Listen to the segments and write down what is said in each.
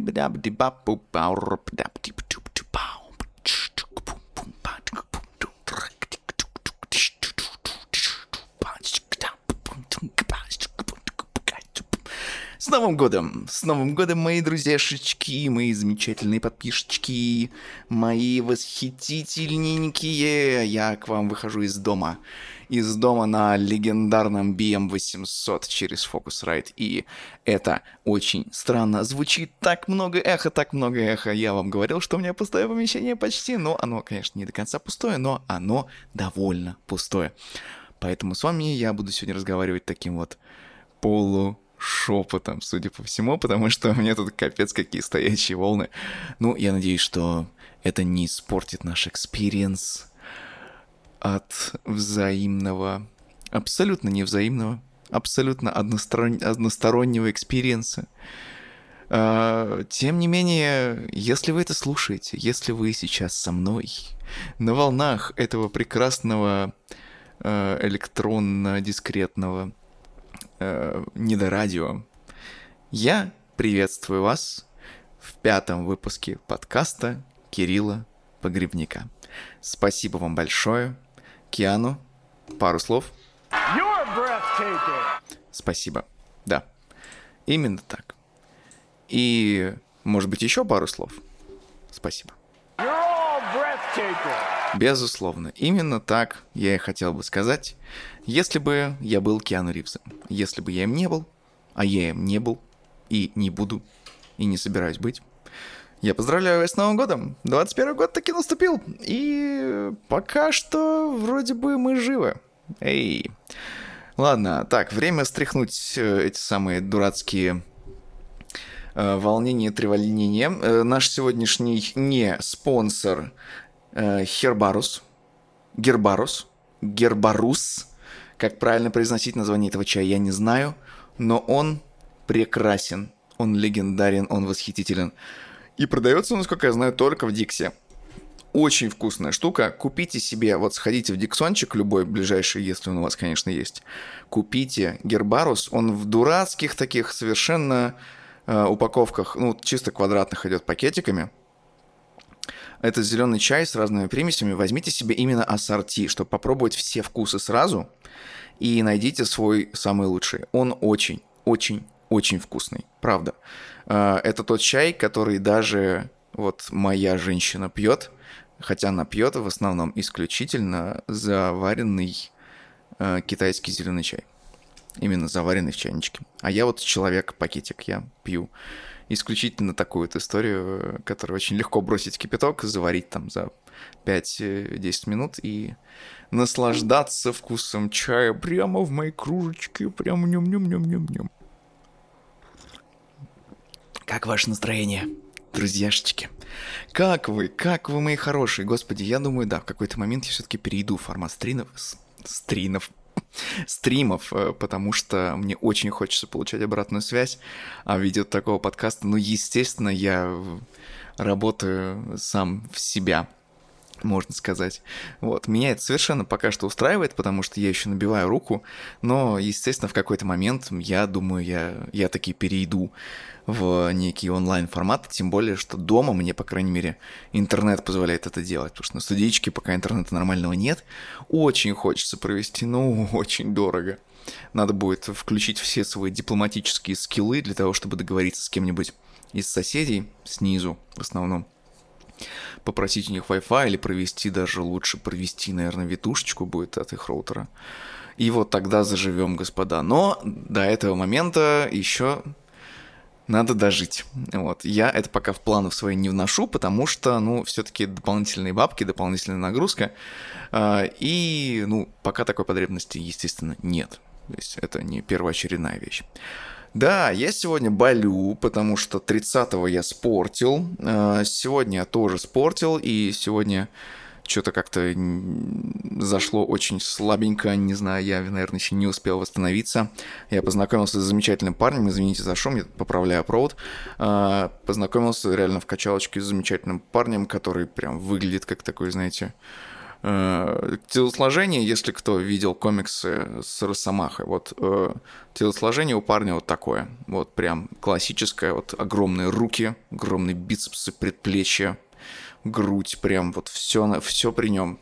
Bop, bop, bop, bop, Новым годом! С Новым годом, мои друзьяшечки, мои замечательные подписчики, мои восхитительненькие. Я к вам выхожу из дома. Из дома на легендарном BM800 через Focusrite. И это очень странно. Звучит так много эхо, так много эхо. Я вам говорил, что у меня пустое помещение почти. Но оно, конечно, не до конца пустое, но оно довольно пустое. Поэтому с вами я буду сегодня разговаривать таким вот полушепотом, судя по всему, потому что у меня тут капец какие стоящие волны. Ну, я надеюсь, что это не испортит наш experience от взаимного, абсолютно невзаимного, абсолютно односторон... одностороннего experience а. А, тем не менее, если вы это слушаете, если вы сейчас со мной на волнах этого прекрасного э, электронно-дискретного э, недорадио. Я приветствую вас в пятом выпуске подкаста Кирилла Погребника. Спасибо вам большое. Киану, пару слов. Спасибо. Да, именно так. И, может быть, еще пару слов. Спасибо. Безусловно, именно так я и хотел бы сказать, если бы я был Киану Ривзом. Если бы я им не был, а я им не был, и не буду, и не собираюсь быть. Я поздравляю вас с Новым годом! 21 год таки наступил, и пока что вроде бы мы живы. Эй! Ладно, так, время стряхнуть э, эти самые дурацкие э, волнения, треволнения. Э, наш сегодняшний не спонсор Хербарус, Гербарус, Гербарус, как правильно произносить название этого чая, я не знаю, но он прекрасен, он легендарен, он восхитителен. И продается, насколько я знаю, только в Диксе. Очень вкусная штука. Купите себе, вот сходите в Диксончик, любой ближайший, если он у вас, конечно, есть. Купите Гербарус, он в дурацких таких совершенно э, упаковках, ну, чисто квадратных идет пакетиками это зеленый чай с разными примесями, возьмите себе именно ассорти, чтобы попробовать все вкусы сразу и найдите свой самый лучший. Он очень, очень, очень вкусный, правда. А, это тот чай, который даже вот моя женщина пьет, хотя она пьет в основном исключительно заваренный э, китайский зеленый чай. Именно заваренный в чайничке. А я вот человек-пакетик, я пью исключительно такую вот историю, которую очень легко бросить в кипяток, заварить там за 5-10 минут и наслаждаться вкусом чая прямо в моей кружечке, прямо нем-нем-нем-нем-нем. Как ваше настроение, друзьяшечки? Как вы? Как вы, мои хорошие? Господи, я думаю, да, в какой-то момент я все-таки перейду в формат стринов, стринов, стримов, э, потому что мне очень хочется получать обратную связь, а в виде такого подкаста, ну, естественно, я работаю сам в себя можно сказать. Вот. Меня это совершенно пока что устраивает, потому что я еще набиваю руку, но, естественно, в какой-то момент, я думаю, я, я таки перейду в некий онлайн-формат, тем более, что дома мне, по крайней мере, интернет позволяет это делать, потому что на студичке пока интернета нормального нет. Очень хочется провести, ну, очень дорого. Надо будет включить все свои дипломатические скиллы для того, чтобы договориться с кем-нибудь из соседей снизу в основном попросить у них Wi-Fi или провести даже лучше провести, наверное, витушечку будет от их роутера. И вот тогда заживем, господа. Но до этого момента еще надо дожить. Вот. Я это пока в планы свои не вношу, потому что, ну, все-таки дополнительные бабки, дополнительная нагрузка. Э, и, ну, пока такой потребности, естественно, нет. То есть это не первоочередная вещь. Да, я сегодня болю, потому что 30-го я спортил. Э, сегодня я тоже спортил, и сегодня что-то как-то зашло очень слабенько, не знаю, я, наверное, еще не успел восстановиться. Я познакомился с замечательным парнем, извините за шум, я поправляю провод. Э, познакомился реально в качалочке с замечательным парнем, который прям выглядит как такой, знаете, Э, телосложение, если кто видел комиксы с Росомахой, вот э, телосложение у парня вот такое. Вот прям классическое, вот огромные руки, огромные бицепсы, предплечья, грудь, прям вот все, все при нем.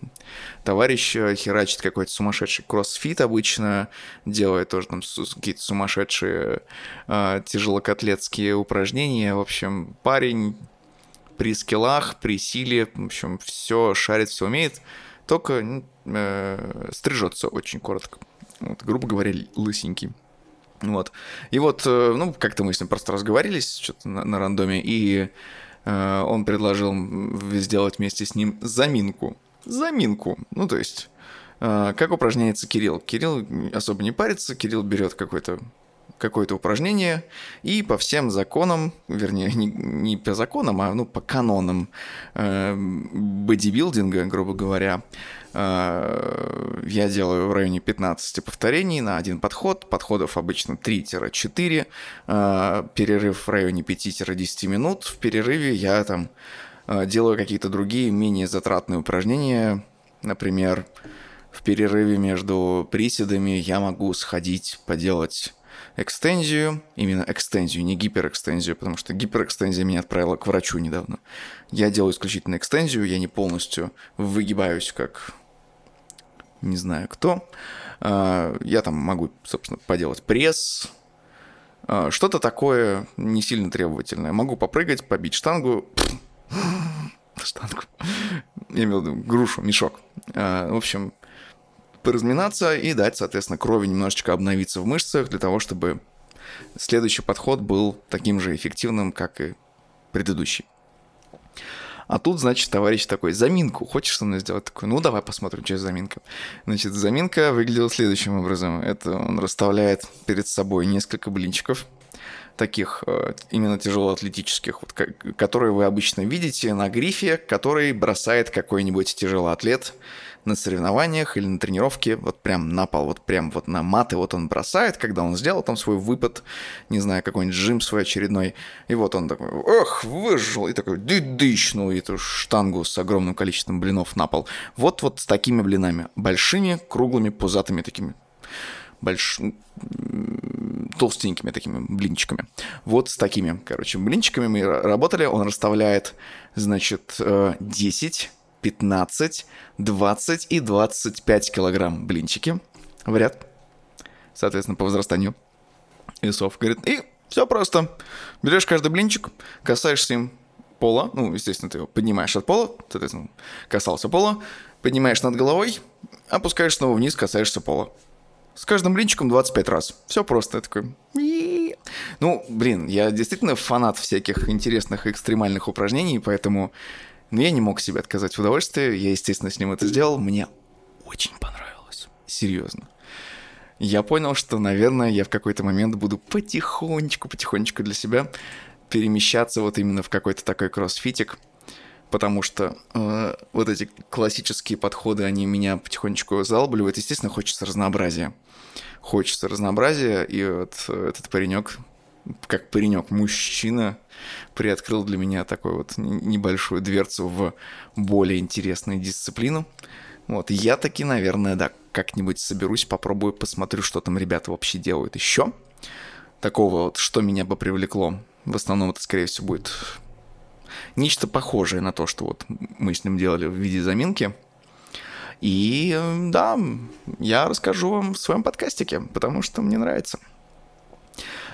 Товарищ э, херачит какой-то сумасшедший кроссфит обычно, делает тоже там какие-то сумасшедшие э, тяжелокотлетские упражнения. В общем, парень при скиллах, при силе, в общем, все шарит, все умеет только э, стрижется очень коротко. Вот, грубо говоря, лысенький. Вот. И вот, э, ну, как-то мы с ним просто разговаривались что-то на, на рандоме, и э, он предложил сделать вместе с ним заминку. Заминку. Ну, то есть, э, как упражняется Кирилл. Кирилл особо не парится, Кирилл берет какой-то какое-то упражнение, и по всем законам, вернее, не, не по законам, а ну, по канонам э, бодибилдинга, грубо говоря, э, я делаю в районе 15 повторений на один подход, подходов обычно 3-4, э, перерыв в районе 5-10 минут, в перерыве я там э, делаю какие-то другие менее затратные упражнения, например, в перерыве между приседами я могу сходить, поделать экстензию, именно экстензию, не гиперэкстензию, потому что гиперэкстензия меня отправила к врачу недавно. Я делаю исключительно экстензию, я не полностью выгибаюсь как не знаю кто. А, я там могу, собственно, поделать пресс, а, что-то такое не сильно требовательное. Могу попрыгать, побить штангу, штангу, я имел в виду грушу, мешок. А, в общем, поразминаться и дать, соответственно, крови немножечко обновиться в мышцах для того, чтобы следующий подход был таким же эффективным, как и предыдущий. А тут, значит, товарищ такой, заминку, хочешь со мной сделать? Такой, ну, давай посмотрим, что за заминка. Значит, заминка выглядела следующим образом. Это он расставляет перед собой несколько блинчиков, таких э, именно тяжелоатлетических, вот, которые вы обычно видите на грифе, который бросает какой-нибудь тяжелоатлет на соревнованиях или на тренировке, вот прям на пол, вот прям вот на маты вот он бросает, когда он сделал там свой выпад, не знаю, какой-нибудь жим свой очередной, и вот он такой, ох, выжил, и такой, ды-дыщ, ну, и эту штангу с огромным количеством блинов на пол. Вот-вот с такими блинами, большими, круглыми, пузатыми такими больш... толстенькими такими блинчиками. Вот с такими, короче, блинчиками мы работали. Он расставляет, значит, 10 15, 20 и 25 килограмм блинчики в ряд. Соответственно, по возрастанию весов. Говорит, и все просто. Берешь каждый блинчик, касаешься им пола, ну, естественно, ты его поднимаешь от пола, соответственно, касался пола, поднимаешь над головой, опускаешь снова вниз, касаешься пола. С каждым блинчиком 25 раз. Все просто. Я такой... Ну, блин, я действительно фанат всяких интересных экстремальных упражнений, поэтому но я не мог себе отказать в удовольствии. Я, естественно, с ним это сделал. Мне очень понравилось. Серьезно. Я понял, что, наверное, я в какой-то момент буду потихонечку, потихонечку для себя перемещаться вот именно в какой-то такой кроссфитик, потому что э, вот эти классические подходы, они меня потихонечку залбливают. Естественно, хочется разнообразия. Хочется разнообразия, и вот этот паренек как паренек, мужчина, приоткрыл для меня такую вот небольшую дверцу в более интересную дисциплину. Вот, я таки, наверное, да, как-нибудь соберусь, попробую, посмотрю, что там ребята вообще делают еще. Такого вот, что меня бы привлекло. В основном это, скорее всего, будет нечто похожее на то, что вот мы с ним делали в виде заминки. И да, я расскажу вам в своем подкастике, потому что мне нравится.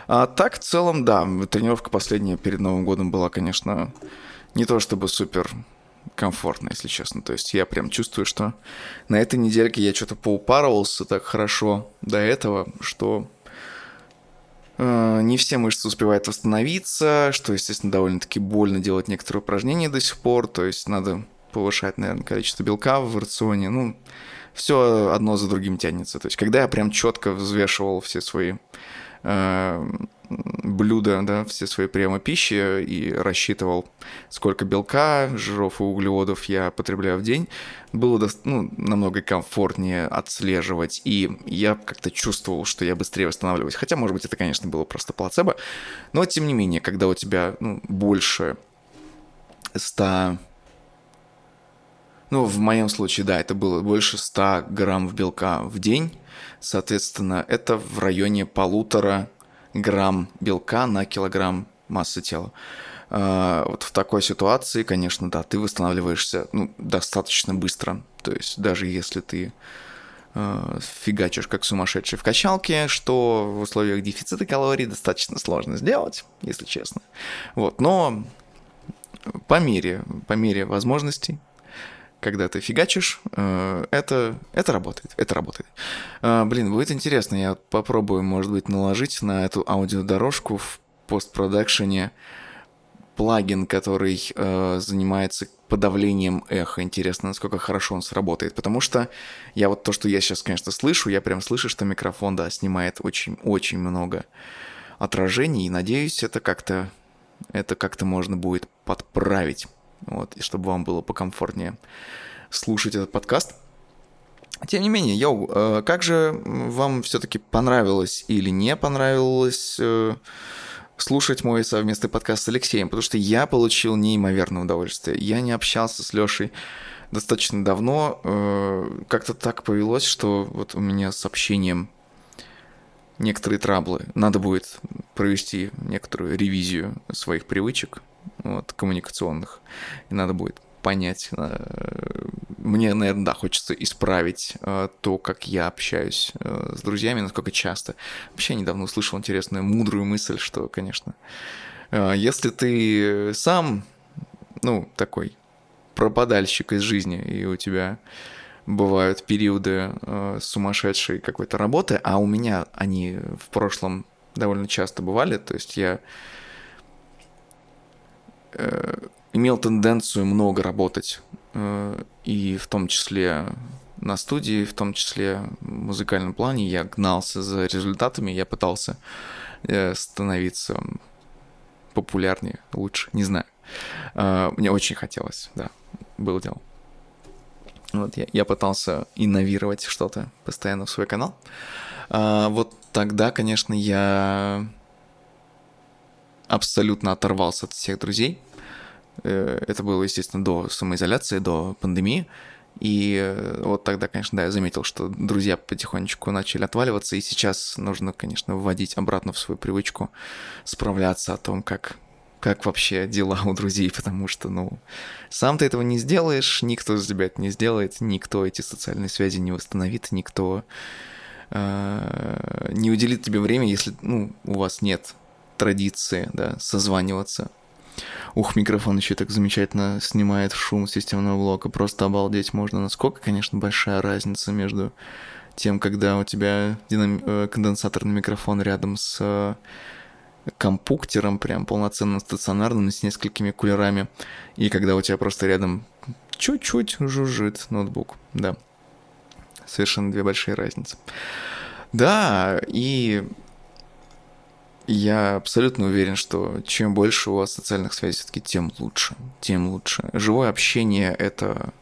А так, в целом, да, тренировка последняя перед Новым годом была, конечно, не то чтобы супер комфортно, если честно. То есть я прям чувствую, что на этой недельке я что-то поупарывался так хорошо до этого, что э, не все мышцы успевают восстановиться, что, естественно, довольно-таки больно делать некоторые упражнения до сих пор. То есть надо повышать, наверное, количество белка в рационе. Ну, все одно за другим тянется. То есть когда я прям четко взвешивал все свои блюда, да, все свои приемы пищи и рассчитывал, сколько белка, жиров и углеводов я потребляю в день, было ну, намного комфортнее отслеживать, и я как-то чувствовал, что я быстрее восстанавливаюсь. Хотя, может быть, это, конечно, было просто плацебо, но, тем не менее, когда у тебя ну, больше 100 Ну, в моем случае, да, это было больше 100 грамм белка в день. Соответственно, это в районе полутора грамм белка на килограмм массы тела. А, вот в такой ситуации, конечно, да, ты восстанавливаешься ну, достаточно быстро. То есть даже если ты э, фигачишь как сумасшедший в качалке, что в условиях дефицита калорий достаточно сложно сделать, если честно. Вот, но по мере, по мере возможностей, когда ты фигачишь, э, это, это работает, это работает. Э, блин, будет интересно, я попробую, может быть, наложить на эту аудиодорожку в постпродакшене плагин, который э, занимается подавлением эха. Интересно, насколько хорошо он сработает. Потому что я вот то, что я сейчас, конечно, слышу, я прям слышу, что микрофон, да, снимает очень-очень много отражений. И надеюсь, это как-то это как-то можно будет подправить. Вот, и чтобы вам было покомфортнее слушать этот подкаст. Тем не менее, йоу, э, как же вам все-таки понравилось или не понравилось э, слушать мой совместный подкаст с Алексеем, потому что я получил неимоверное удовольствие. Я не общался с Лешей достаточно давно. Э, как-то так повелось, что вот у меня с общением некоторые траблы. Надо будет провести некоторую ревизию своих привычек вот, коммуникационных. И надо будет понять. Э, мне, наверное, да, хочется исправить э, то, как я общаюсь э, с друзьями, насколько часто. Вообще недавно услышал интересную, мудрую мысль, что, конечно, если ты сам, ну, такой пропадальщик из жизни, и у тебя бывают периоды сумасшедшей какой-то работы, а у меня они в прошлом довольно часто бывали, то есть я имел тенденцию много работать, э, и в том числе на студии, в том числе в музыкальном плане, я гнался за результатами, я пытался э, становиться популярнее, лучше, не знаю. Э, мне очень хотелось, да, было дело. Вот я, я пытался инновировать что-то постоянно в свой канал. А, вот тогда, конечно, я абсолютно оторвался от всех друзей. Э, это было, естественно, до самоизоляции, до пандемии. И э, вот тогда, конечно, да, я заметил, что друзья потихонечку начали отваливаться, и сейчас нужно, конечно, вводить обратно в свою привычку справляться о том, как, как вообще дела у друзей, потому что, ну, сам ты этого не сделаешь, никто за тебя это не сделает, никто эти социальные связи не восстановит, никто э, не уделит тебе время, если, ну, у вас нет традиции, да, созваниваться Ух, микрофон еще так замечательно снимает шум системного блока. Просто обалдеть можно. Насколько, конечно, большая разница между тем, когда у тебя динам... Э, конденсаторный микрофон рядом с э, компуктером, прям полноценным стационарным, с несколькими кулерами, и когда у тебя просто рядом чуть-чуть жужжит ноутбук. Да. Совершенно две большие разницы. Да, и я абсолютно уверен, что чем больше у вас социальных связей, все-таки тем лучше, тем лучше. Живое общение — это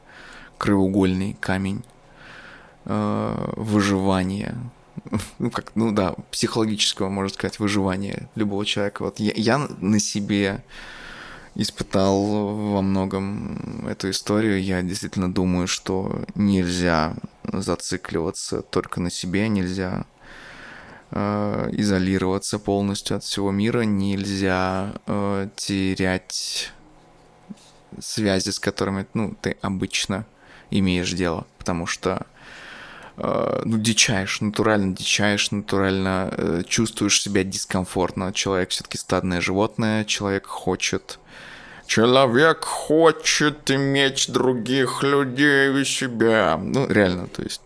краеугольный камень э, выживания, ну как, ну да, психологического, можно сказать, выживания любого человека. Вот я, я на себе испытал во многом эту историю. Я действительно думаю, что нельзя зацикливаться только на себе, нельзя э, изолироваться полностью от всего мира, нельзя э, терять связи, с которыми ну, ты обычно имеешь дело, потому что э, ну, дичаешь, натурально дичаешь, натурально э, чувствуешь себя дискомфортно. Человек все-таки стадное животное, человек хочет Человек хочет иметь других людей у себя. Ну, реально, то есть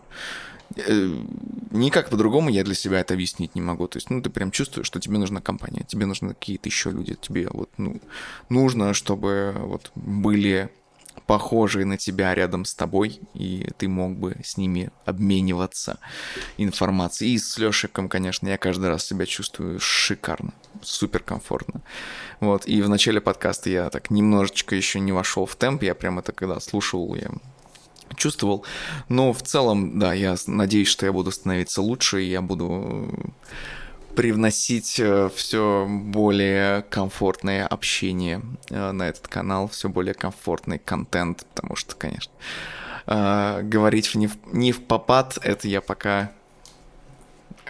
никак по-другому я для себя это объяснить не могу. То есть, ну, ты прям чувствуешь, что тебе нужна компания, тебе нужны какие-то еще люди, тебе вот, ну, нужно, чтобы вот были похожие на тебя рядом с тобой, и ты мог бы с ними обмениваться информацией. И с Лешиком, конечно, я каждый раз себя чувствую шикарно, супер комфортно. Вот, и в начале подкаста я так немножечко еще не вошел в темп, я прям это когда слушал, я чувствовал. Но в целом, да, я надеюсь, что я буду становиться лучше, и я буду привносить э, все более комфортное общение э, на этот канал, все более комфортный контент, потому что, конечно, э, говорить не в, не в попад, это я пока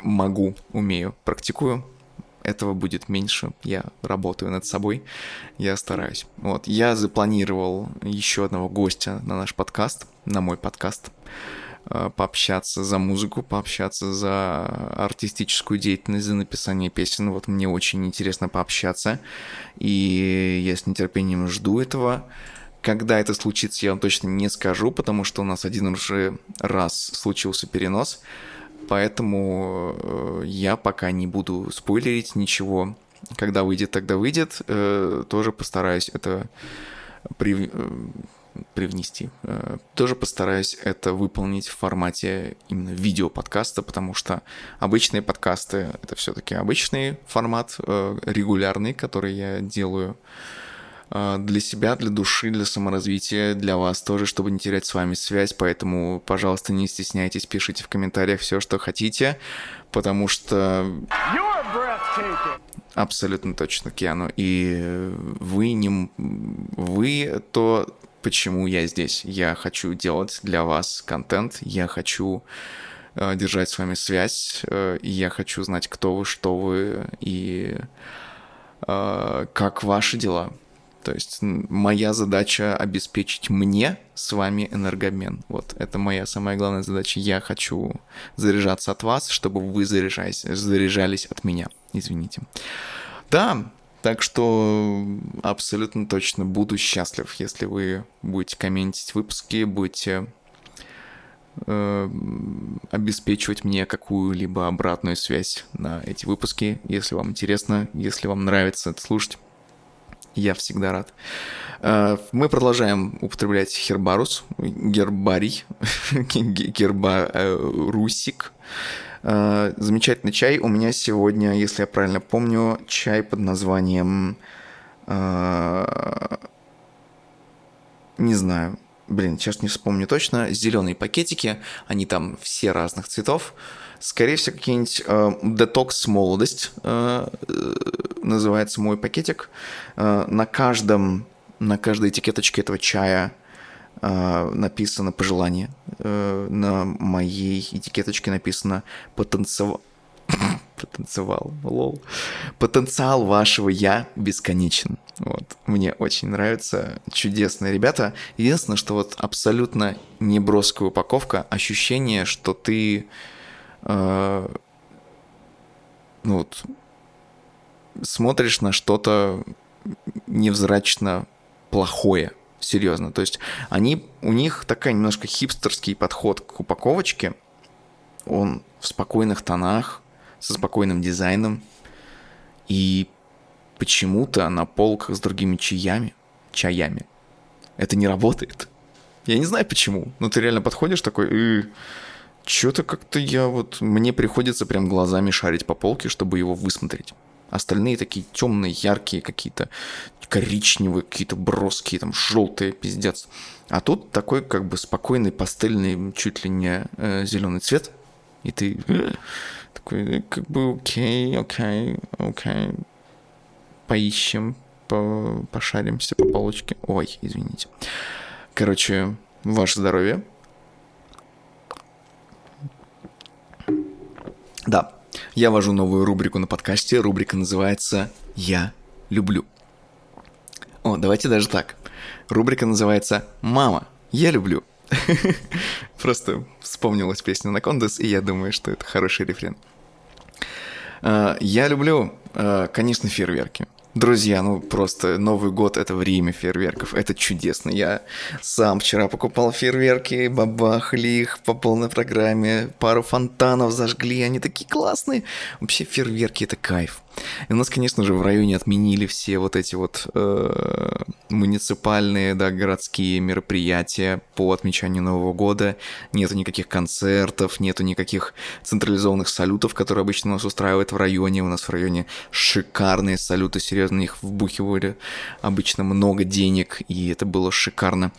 могу, умею, практикую. Этого будет меньше. Я работаю над собой. Я стараюсь. Вот. Я запланировал еще одного гостя на наш подкаст, на мой подкаст. Э, пообщаться за музыку, пообщаться за артистическую деятельность, за написание песен. Вот мне очень интересно пообщаться, и я с нетерпением жду этого. Когда это случится, я вам точно не скажу, потому что у нас один уже раз случился перенос, поэтому э, я пока не буду спойлерить ничего. Когда выйдет, тогда выйдет. Э, тоже постараюсь это привнести. Э, тоже постараюсь это выполнить в формате именно видео-подкаста, потому что обычные подкасты — это все-таки обычный формат, регулярный, который я делаю для себя, для души, для саморазвития, для вас тоже, чтобы не терять с вами связь. Поэтому, пожалуйста, не стесняйтесь, пишите в комментариях все, что хотите, потому что... Абсолютно точно, Киану. И вы не... Вы то почему я здесь. Я хочу делать для вас контент, я хочу э, держать с вами связь, э, я хочу знать, кто вы, что вы и э, как ваши дела. То есть моя задача обеспечить мне с вами энергообмен. Вот, это моя самая главная задача. Я хочу заряжаться от вас, чтобы вы заряжались, заряжались от меня. Извините. Да, так что абсолютно точно буду счастлив, если вы будете комментить выпуски, будете э, обеспечивать мне какую-либо обратную связь на эти выпуски, если вам интересно, если вам нравится это слушать. Я всегда рад. Э, мы продолжаем употреблять Хербарус, гербарий, гербарусик. Э, замечательный чай. У меня сегодня, если я правильно помню, чай под названием... Э, не знаю. Блин, сейчас не вспомню точно. Зеленые пакетики. Они там все разных цветов. Скорее всего, какие-нибудь э, детокс молодость э, э, называется мой пакетик. Э, на каждом, на каждой этикеточке этого чая э, написано пожелание. Э, на моей этикеточке написано потенциал. Потенциал, лол. Потенциал вашего я бесконечен. Вот. Мне очень нравится. Чудесные ребята. Единственное, что вот абсолютно неброская упаковка. Ощущение, что ты... Ну вот... Смотришь на что-то невзрачно плохое серьезно. То есть они, у них такая немножко хипстерский подход к упаковочке. Он в спокойных тонах, со спокойным дизайном. И почему-то на полках с другими чаями, чаями, это не работает. Я не знаю почему, но ты реально подходишь такой, э, что-то как-то я вот, мне приходится прям глазами шарить по полке, чтобы его высмотреть. Остальные такие темные, яркие какие-то, коричневые, какие-то броские, там желтые, пиздец. А тут такой как бы спокойный, пастельный, чуть ли не э, зеленый цвет. И ты э, такой, как бы окей, окей, окей. Поищем, по, пошаримся по полочке. Ой, извините. Короче, ваше здоровье. Да, я вожу новую рубрику на подкасте. Рубрика называется «Я люблю». О, давайте даже так. Рубрика называется «Мама, я люблю». Просто вспомнилась песня на Кондес, и я думаю, что это хороший рефрен. А, я люблю, а, конечно, фейерверки. Друзья, ну просто Новый год это время фейерверков, это чудесно. Я сам вчера покупал фейерверки, бабахали их по полной программе, пару фонтанов зажгли, они такие классные. Вообще фейерверки это кайф. И у нас, конечно же, в районе отменили все вот эти вот э, муниципальные, да, городские мероприятия по отмечанию Нового года. Нету никаких концертов, нету никаких централизованных салютов, которые обычно нас устраивают в районе. У нас в районе шикарные салюты, серьезно, их вбухивали обычно много денег, и это было шикарно.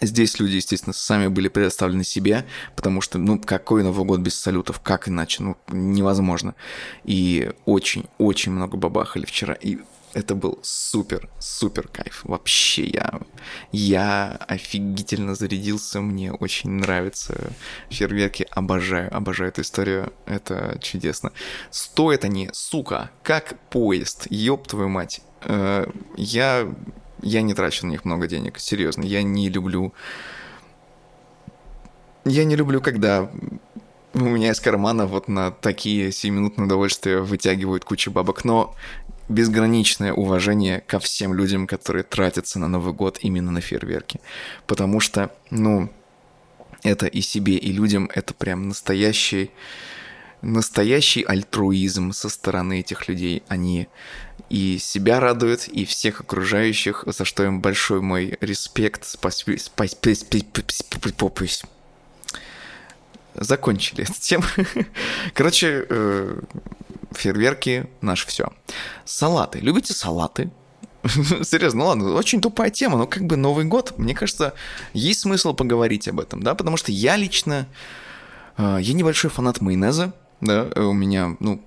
Здесь люди, естественно, сами были предоставлены себе, потому что, ну, какой Новый год без салютов, как иначе, ну, невозможно. И очень-очень много бабахали вчера, и это был супер, супер кайф. Вообще я, я офигительно зарядился, мне очень нравятся фейерверки, обожаю, обожаю эту историю, это чудесно. Стоят они, сука, как поезд, ёб твою мать. Э, я я не трачу на них много денег, серьезно. Я не люблю... Я не люблю, когда у меня из кармана вот на такие сиюминутные удовольствия вытягивают кучу бабок, но безграничное уважение ко всем людям, которые тратятся на Новый год именно на фейерверки. Потому что, ну, это и себе, и людям это прям настоящий, настоящий альтруизм со стороны этих людей. Они и себя радуют, и всех окружающих, за что им большой мой респект. Закончили эту тему. Короче, э, фейерверки наше все. Салаты. Любите салаты? Серьезно, ну ладно, очень тупая тема, но как бы Новый год, мне кажется, есть смысл поговорить об этом, да, потому что я лично, э, я небольшой фанат майонеза, да, у меня, ну,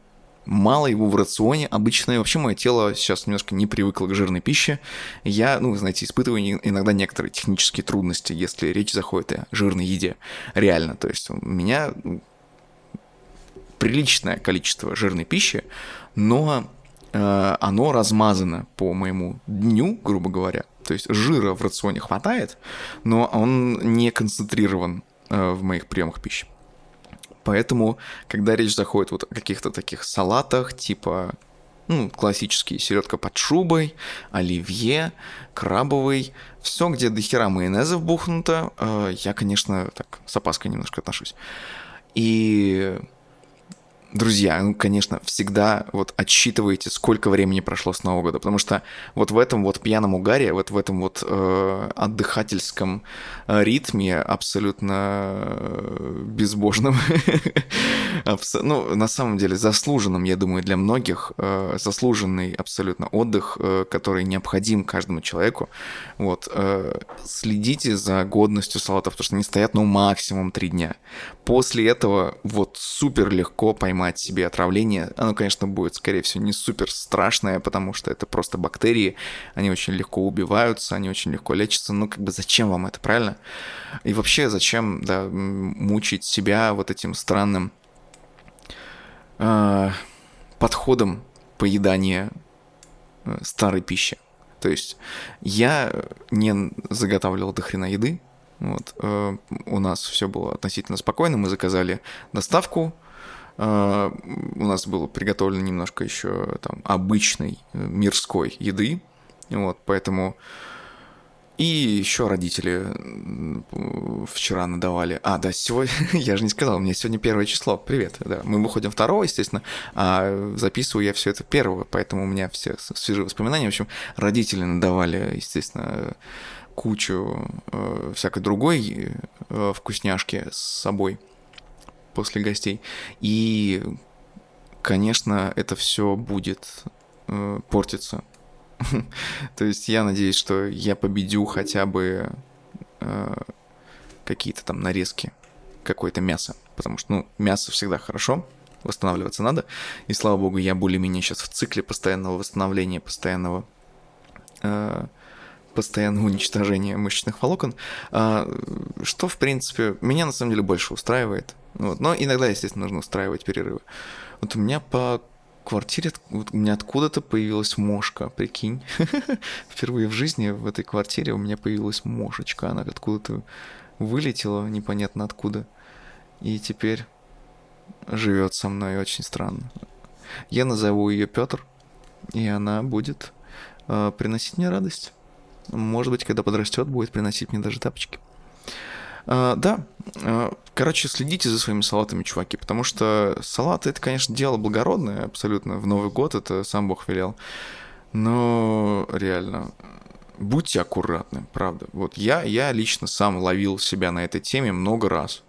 мало его в рационе. Обычно вообще мое тело сейчас немножко не привыкло к жирной пище. Я, ну, знаете, испытываю иногда некоторые технические трудности, если речь заходит о жирной еде. Реально, то есть у меня ну, приличное количество жирной пищи, но э, оно размазано по моему дню, грубо говоря. То есть жира в рационе хватает, но он не концентрирован э, в моих приемах пищи. Поэтому, когда речь заходит вот о каких-то таких салатах, типа ну, классические селедка под шубой, оливье, крабовый, все, где до хера майонеза вбухнуто, э, я, конечно, так с опаской немножко отношусь. И друзья, ну, конечно, всегда вот отсчитывайте, сколько времени прошло с Нового года, потому что вот в этом вот пьяном угаре, вот в этом вот э, отдыхательском э, ритме абсолютно э, безбожном, ну, на самом деле заслуженным, я думаю, для многих, э, заслуженный абсолютно отдых, который необходим каждому человеку, вот, следите за годностью салатов, потому что они стоят, ну, максимум три дня. После этого вот супер легко поймать поймать себе отравление. Оно, конечно, будет, скорее всего, не супер страшное, потому что это просто бактерии. Они очень легко убиваются, они очень легко лечатся. Ну, как бы зачем вам это, правильно? И вообще, зачем, да, мучить себя вот этим странным э, подходом поедания э, старой пищи. То есть я не заготавливал до хрена еды, вот. Э, у нас все было относительно спокойно. Мы заказали доставку, у нас было приготовлено немножко еще там обычной э, мирской еды, вот, поэтому и еще родители вчера надавали. А, да, сегодня, я же не сказал, у меня сегодня первое число. Привет, да. Мы выходим второго, естественно, а записываю я все это первого, поэтому у меня все свежие воспоминания. В общем, родители надавали, естественно, кучу э, всякой другой э, вкусняшки с собой после гостей. И, конечно, это все будет э, портиться. То есть я надеюсь, что я победю хотя бы э, какие-то там нарезки, какое-то мясо. Потому что, ну, мясо всегда хорошо, восстанавливаться надо. И слава богу, я более-менее сейчас в цикле постоянного восстановления, постоянного э, постоянного уничтожения мышечных волокон, э, что, в принципе, меня на самом деле больше устраивает. Вот. Но иногда, естественно, нужно устраивать перерывы. Вот у меня по квартире, вот у меня откуда-то появилась мошка, прикинь. Впервые в жизни в этой квартире у меня появилась мошечка. Она откуда-то вылетела, непонятно откуда. И теперь живет со мной очень странно. Я назову ее Петр, и она будет э, приносить мне радость. Может быть, когда подрастет, будет приносить мне даже тапочки. А, да, а, короче, следите за своими салатами, чуваки, потому что салаты это, конечно, дело благородное, абсолютно. В Новый год это сам Бог велел. Но реально, будьте аккуратны, правда. Вот я, я лично сам ловил себя на этой теме много раз,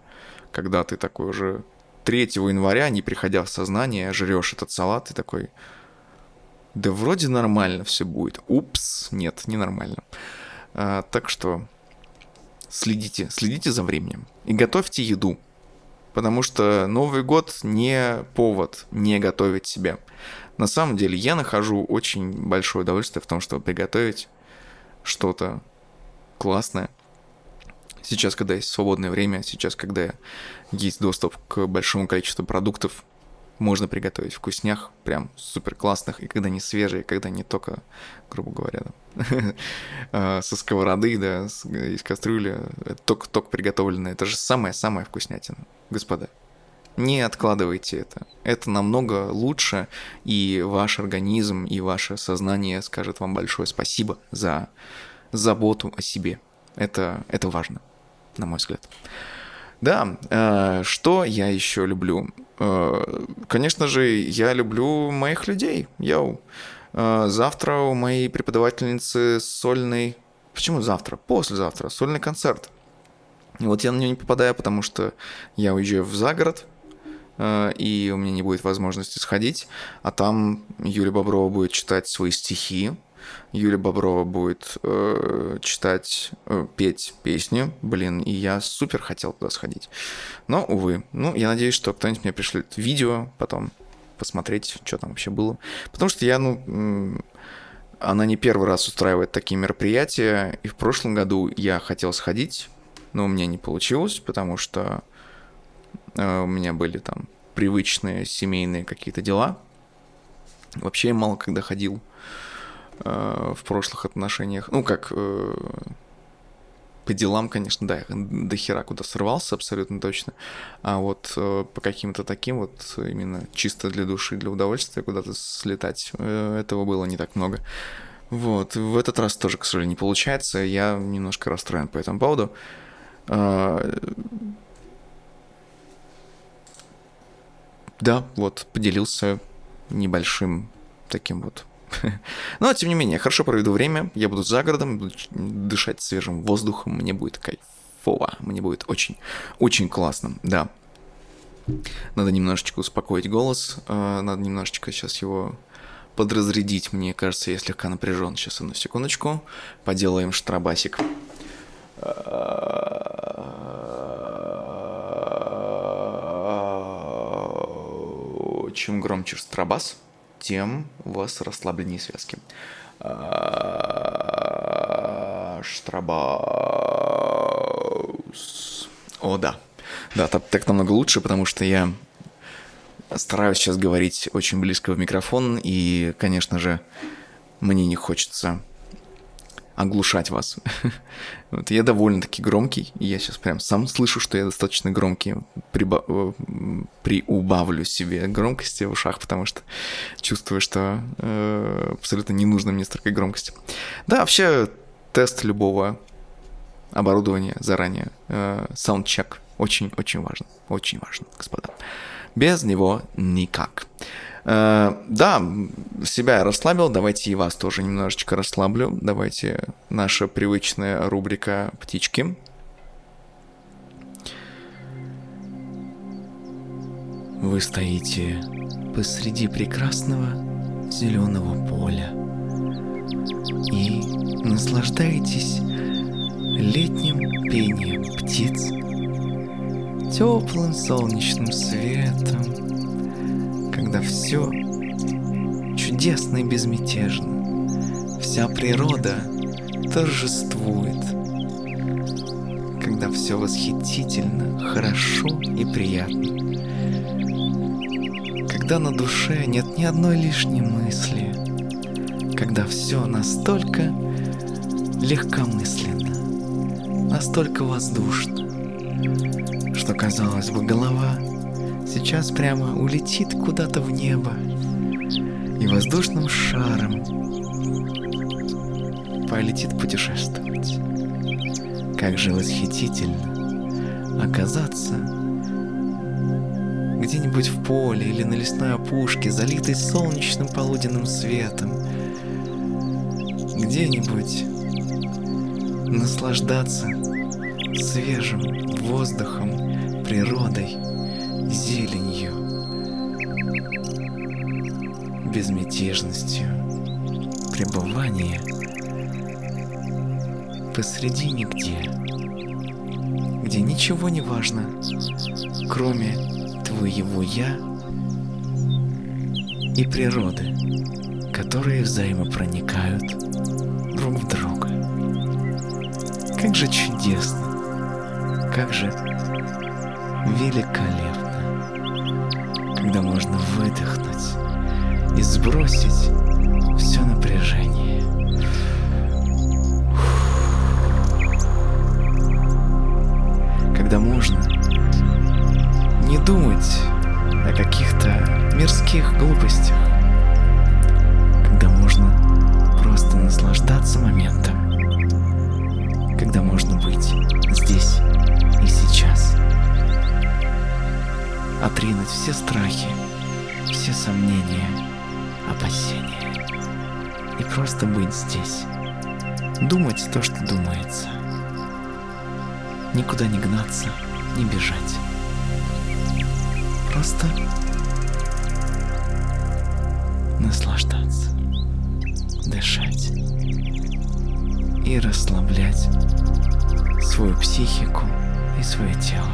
когда ты такой уже 3 января, не приходя в сознание, жрешь этот салат и такой, да вроде нормально все будет. Упс, нет, ненормально. А, так что следите, следите за временем и готовьте еду. Потому что Новый год не повод не готовить себе. На самом деле я нахожу очень большое удовольствие в том, чтобы приготовить что-то классное. Сейчас, когда есть свободное время, сейчас, когда есть доступ к большому количеству продуктов, можно приготовить вкуснях, прям супер классных, и когда не свежие, когда не только, грубо говоря, а, со сковороды, да, из кастрюли, только приготовленное. Это же самая-самая вкуснятина, господа. Не откладывайте это. Это намного лучше, и ваш организм, и ваше сознание скажет вам большое спасибо за заботу о себе. Это, это важно, на мой взгляд. Да, э, что я еще люблю? Э, конечно же, я люблю моих людей. Йоу. Э, завтра у моей преподавательницы сольный... Почему завтра? Послезавтра. Сольный концерт. Вот я на нее не попадаю, потому что я уезжаю в загород, и у меня не будет возможности сходить, а там Юлия Боброва будет читать свои стихи, Юлия Боброва будет э, читать, э, петь песни, блин, и я супер хотел туда сходить. Но, увы, ну, я надеюсь, что кто-нибудь мне пришлет видео потом посмотреть, что там вообще было. Потому что я, ну, она не первый раз устраивает такие мероприятия, и в прошлом году я хотел сходить, но у меня не получилось, потому что Э, у меня были там привычные семейные какие-то дела. Вообще я мало когда ходил э, в прошлых отношениях. Ну, как э, по делам, конечно, да, до хера куда сорвался, абсолютно точно. А вот э, по каким-то таким вот именно чисто для души, для удовольствия куда-то слетать, э, этого было не так много. Вот, в этот раз тоже, к сожалению, не получается. Я немножко расстроен по этому поводу. Э, да, вот, поделился небольшим таким вот. Но, тем не менее, хорошо проведу время, я буду за городом, буду дышать свежим воздухом, мне будет кайфово, мне будет очень, очень классно, да. Надо немножечко успокоить голос, э, надо немножечко сейчас его подразрядить, мне кажется, я слегка напряжен. Сейчас, одну секундочку, поделаем штрабасик. чем громче страбас, тем у вас расслабленнее связки. А, штрабас. О, да. Да, так, так намного лучше, потому что я стараюсь сейчас говорить очень близко в микрофон, и, конечно же, мне не хочется оглушать вас. вот, я довольно-таки громкий, и я сейчас прям сам слышу, что я достаточно громкий. Приба- э, приубавлю себе громкости в ушах, потому что чувствую, что э, абсолютно не нужно мне столько громкости. Да, вообще тест любого оборудования заранее, э, саундчек, очень-очень важно, очень важно, господа. Без него никак. Э, да, себя я расслабил, давайте и вас тоже немножечко расслаблю. Давайте наша привычная рубрика «Птички». Вы стоите посреди прекрасного зеленого поля и наслаждаетесь летним пением птиц, теплым солнечным светом, когда все чудесно и безмятежно, вся природа торжествует, когда все восхитительно, хорошо и приятно, когда на душе нет ни одной лишней мысли, когда все настолько легкомысленно, настолько воздушно, что казалось бы голова сейчас прямо улетит куда-то в небо и воздушным шаром полетит путешествовать. Как же восхитительно оказаться где-нибудь в поле или на лесной опушке, залитой солнечным полуденным светом. Где-нибудь наслаждаться свежим воздухом, природой – зеленью, безмятежностью, пребывание посреди нигде, где ничего не важно, кроме твоего «я» и природы, которые взаимопроникают друг в друга. Как же чудесно, как же великолепно, когда можно выдохнуть и сбросить все напряжение. Когда можно не думать о каких-то мирских глупостях, то, что думается, никуда не гнаться, не бежать. Просто наслаждаться, дышать и расслаблять свою психику и свое тело.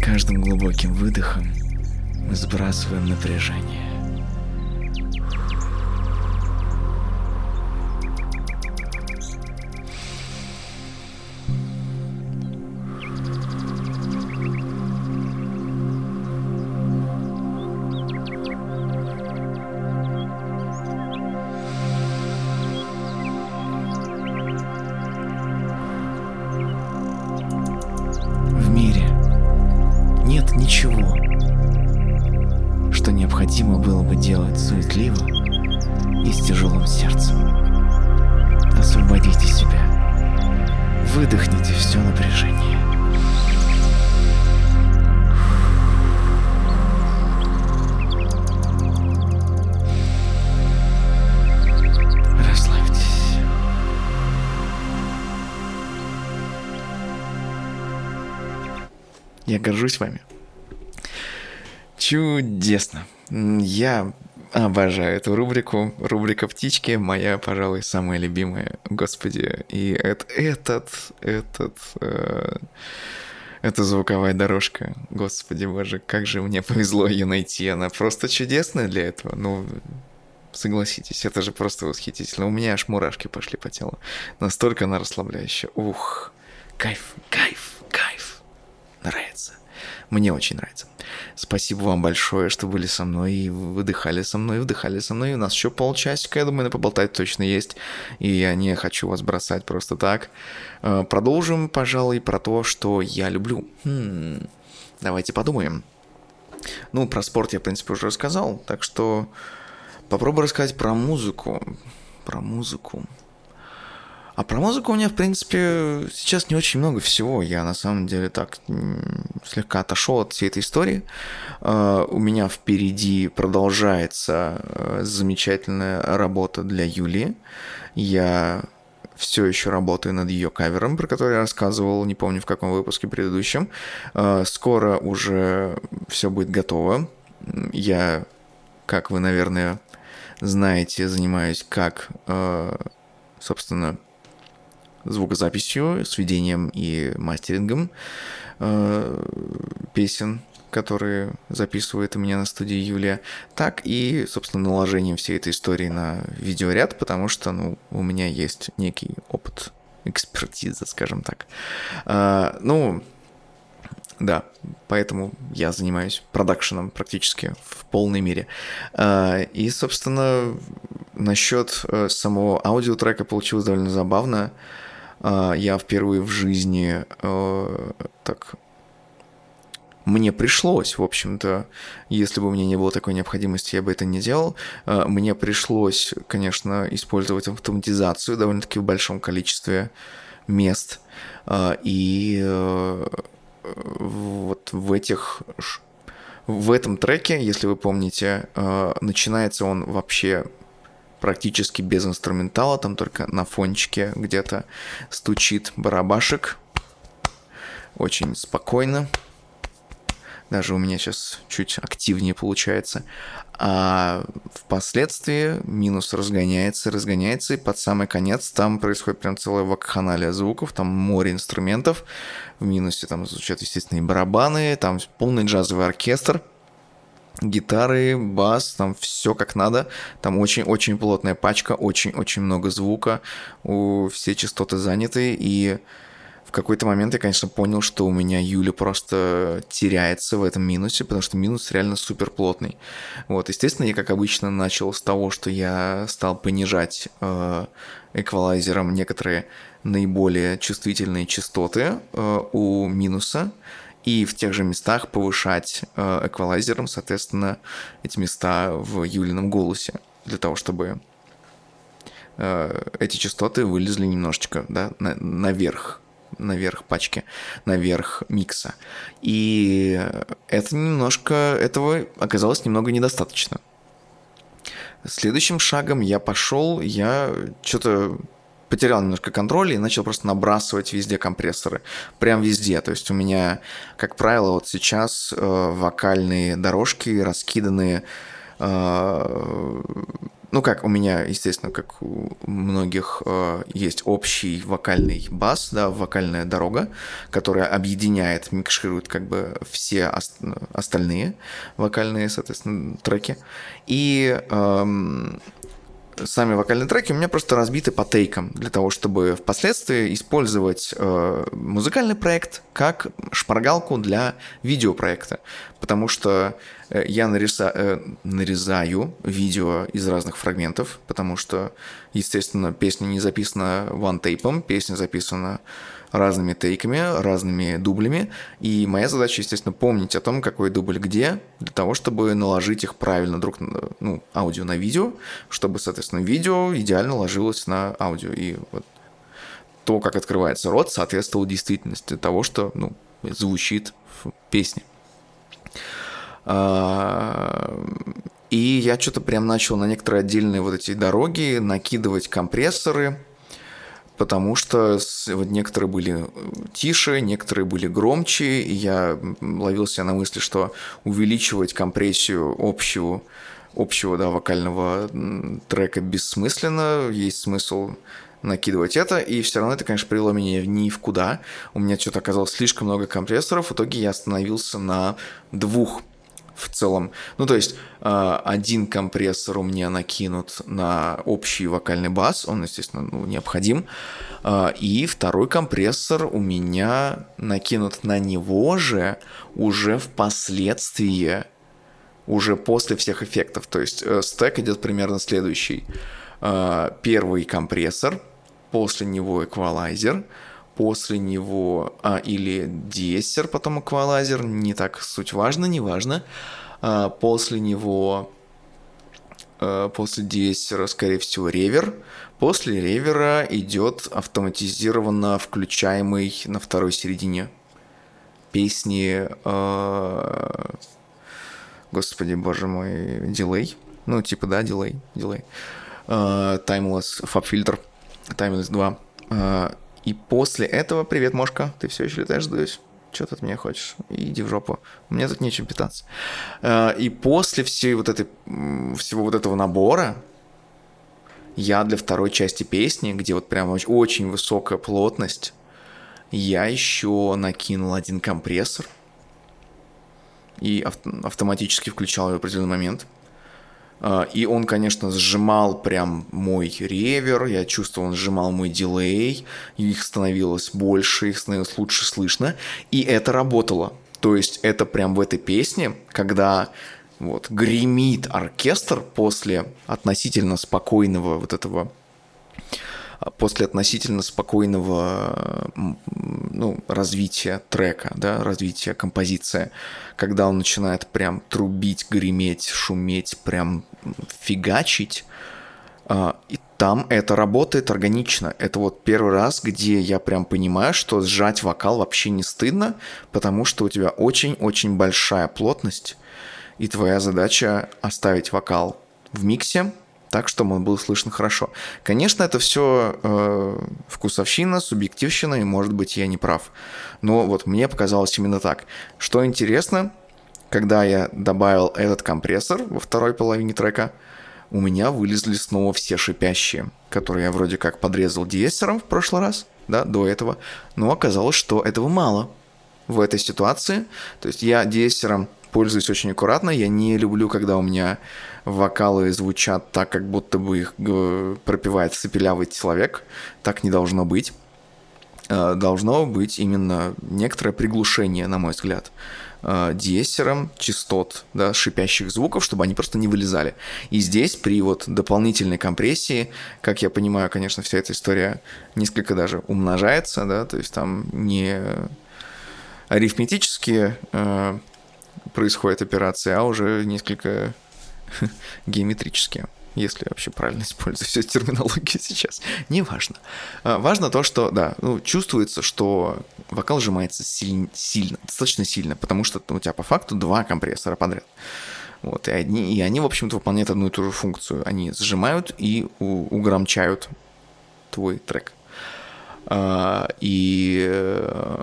Каждым глубоким выдохом сбрасываем напряжение. Рубрику. Рубрика «Птички» моя, пожалуй, самая любимая. Господи, и эт- этот, этот, э, эта звуковая дорожка. Господи боже, как же мне повезло ее найти. Она просто чудесная для этого. Ну, согласитесь, это же просто восхитительно. У меня аж мурашки пошли по телу. Настолько она расслабляющая. Ух, кайф, кайф, кайф. Нравится. Мне очень нравится. Спасибо вам большое, что были со мной и выдыхали со мной, вдыхали со мной. У нас еще полчасика, я думаю, на поболтать точно есть. И я не хочу вас бросать просто так. Э, Продолжим, пожалуй, про то, что я люблю. Хм, давайте подумаем. Ну, про спорт я, в принципе, уже рассказал, так что попробую рассказать про музыку. Про музыку. А про музыку у меня, в принципе, сейчас не очень много всего. Я на самом деле так слегка отошел от всей этой истории. Э, У меня впереди продолжается э, замечательная работа для Юлии. Я все еще работаю над ее кавером, про который я рассказывал, не помню в каком выпуске предыдущем. Э, Скоро уже все будет готово. Я, как вы, наверное, знаете, занимаюсь как, э, собственно, звукозаписью, сведением и мастерингом э, песен, которые записывает у меня на студии Юлия, так и, собственно, наложением всей этой истории на видеоряд, потому что, ну, у меня есть некий опыт экспертизы, скажем так. А, ну, да, поэтому я занимаюсь продакшеном практически в полной мере. А, И, собственно, насчет э, самого аудиотрека получилось довольно забавно. А, Я впервые в жизни э, так мне пришлось, в общем-то, если бы у меня не было такой необходимости, я бы это не делал. Э, Мне пришлось, конечно, использовать автоматизацию довольно-таки в большом количестве мест. Э, И э, вот в этих в этом треке, если вы помните, начинается он вообще практически без инструментала, там только на фончике где-то стучит барабашек. Очень спокойно. Даже у меня сейчас чуть активнее получается. А впоследствии минус разгоняется, разгоняется, и под самый конец там происходит прям целая вакханалия звуков, там море инструментов. В минусе там звучат, естественно, и барабаны, там полный джазовый оркестр, гитары, бас, там все как надо. Там очень-очень плотная пачка, очень-очень много звука, у все частоты заняты, и в какой-то момент я, конечно, понял, что у меня Юля просто теряется в этом минусе, потому что минус реально супер плотный. Вот, естественно, я, как обычно, начал с того, что я стал понижать э, эквалайзером некоторые наиболее чувствительные частоты э, у минуса, и в тех же местах повышать э, эквалайзером, соответственно, эти места в Юлином голосе, для того, чтобы э, эти частоты вылезли немножечко да, на, наверх наверх пачки, наверх микса. И это немножко, этого оказалось немного недостаточно. Следующим шагом я пошел, я что-то потерял немножко контроль и начал просто набрасывать везде компрессоры. Прям везде. То есть у меня, как правило, вот сейчас э, вокальные дорожки раскиданы э, ну как, у меня, естественно, как у многих, э, есть общий вокальный бас, да, вокальная дорога, которая объединяет, микширует как бы все остальные вокальные, соответственно, треки. И эм, сами вокальные треки у меня просто разбиты по тейкам, для того, чтобы впоследствии использовать э, музыкальный проект как шпаргалку для видеопроекта. Потому что э, я нариса, э, нарезаю видео из разных фрагментов, потому что, естественно, песня не записана ван-тейпом, песня записана разными тейками, разными дублями. И моя задача, естественно, помнить о том, какой дубль где, для того, чтобы наложить их правильно друг на, ну, аудио на видео, чтобы, соответственно, видео идеально ложилось на аудио. И вот то, как открывается рот, соответствовало действительности того, что ну, звучит в песне. А, и я что-то прям начал на некоторые отдельные вот эти дороги накидывать компрессоры, потому что вот некоторые были э, тише, некоторые были громче, и я ловился на мысли, что увеличивать компрессию общего, общего да, вокального трека бессмысленно, есть смысл накидывать это, и все равно это, конечно, привело меня ни в куда. У меня что-то оказалось слишком много компрессоров, в итоге я остановился на двух в целом. Ну, то есть э, один компрессор у меня накинут на общий вокальный бас, он, естественно, ну, необходим. Э, и второй компрессор у меня накинут на него же уже впоследствии, уже после всех эффектов. То есть э, стек идет примерно следующий. Э, первый компрессор, после него эквалайзер, после него а, или диессер, потом эквалайзер, не так суть важно, не важно. А, после него, а, после диессера, скорее всего, ревер. После ревера идет автоматизированно включаемый на второй середине песни, а, господи, боже мой, дилей. Ну, типа, да, дилей, дилей. Fab Filter, Timeless 2. И после этого, привет, Мошка, ты все еще летаешь, сдаюсь? Что ты от меня хочешь? Иди в жопу. Мне тут нечем питаться. Э, и после всей вот этой, всего вот этого набора, я для второй части песни, где вот прям очень высокая плотность, я еще накинул один компрессор и автоматически включал его в определенный момент – и он, конечно, сжимал прям мой ревер, я чувствовал, он сжимал мой дилей, их становилось больше, их становилось лучше слышно, и это работало. То есть это прям в этой песне, когда вот гремит оркестр после относительно спокойного вот этого после относительно спокойного ну, развития трека, да, развития композиции, когда он начинает прям трубить, греметь, шуметь, прям фигачить, а, и там это работает органично. Это вот первый раз, где я прям понимаю, что сжать вокал вообще не стыдно, потому что у тебя очень-очень большая плотность, и твоя задача оставить вокал в миксе, так, чтобы он был слышно хорошо. Конечно, это все э, вкусовщина, субъективщина, и, может быть, я не прав. Но вот мне показалось именно так. Что интересно, когда я добавил этот компрессор во второй половине трека, у меня вылезли снова все шипящие, которые я вроде как подрезал диессером в прошлый раз, да, до этого, но оказалось, что этого мало в этой ситуации. То есть я диессером пользуюсь очень аккуратно, я не люблю, когда у меня вокалы звучат так, как будто бы их э, пропевает сопелявый человек. Так не должно быть. Э, должно быть именно некоторое приглушение, на мой взгляд э, диессером частот, да, шипящих звуков, чтобы они просто не вылезали. И здесь при вот дополнительной компрессии, как я понимаю, конечно, вся эта история несколько даже умножается, да, то есть там не арифметически э, происходит операция, а уже несколько геометрически если вообще правильно использую всю терминологию сейчас, не важно. А, важно то, что, да, ну, чувствуется, что вокал сжимается сильно, сильно, достаточно сильно, потому что ну, у тебя по факту два компрессора подряд. Вот, и, одни, и они, в общем-то, выполняют одну и ту же функцию. Они сжимают и у, угромчают твой трек. А, и э,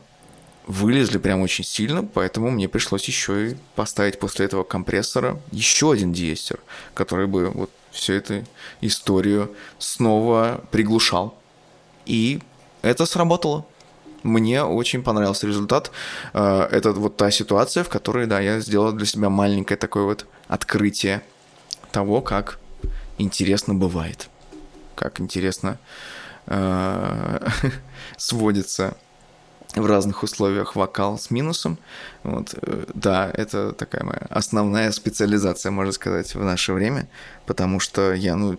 вылезли прям очень сильно, поэтому мне пришлось еще и поставить после этого компрессора еще один диестер, который бы вот всю эту историю снова приглушал. И это сработало. Мне очень понравился результат. Э, это вот та ситуация, в которой, да, я сделал для себя маленькое такое вот открытие того, как интересно бывает. Как интересно э, сводится в разных условиях вокал с минусом. Вот, э, да, это такая моя основная специализация, можно сказать, в наше время, потому что я, ну,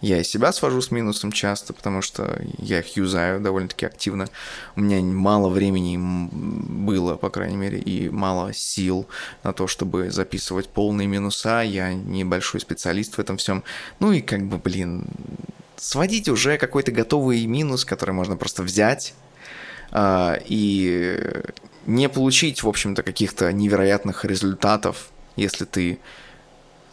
я и себя свожу с минусом часто, потому что я их юзаю довольно-таки активно. У меня мало времени было, по крайней мере, и мало сил на то, чтобы записывать полные минуса. Я небольшой специалист в этом всем. Ну и как бы, блин, сводить уже какой-то готовый минус, который можно просто взять, и не получить, в общем-то, каких-то невероятных результатов, если ты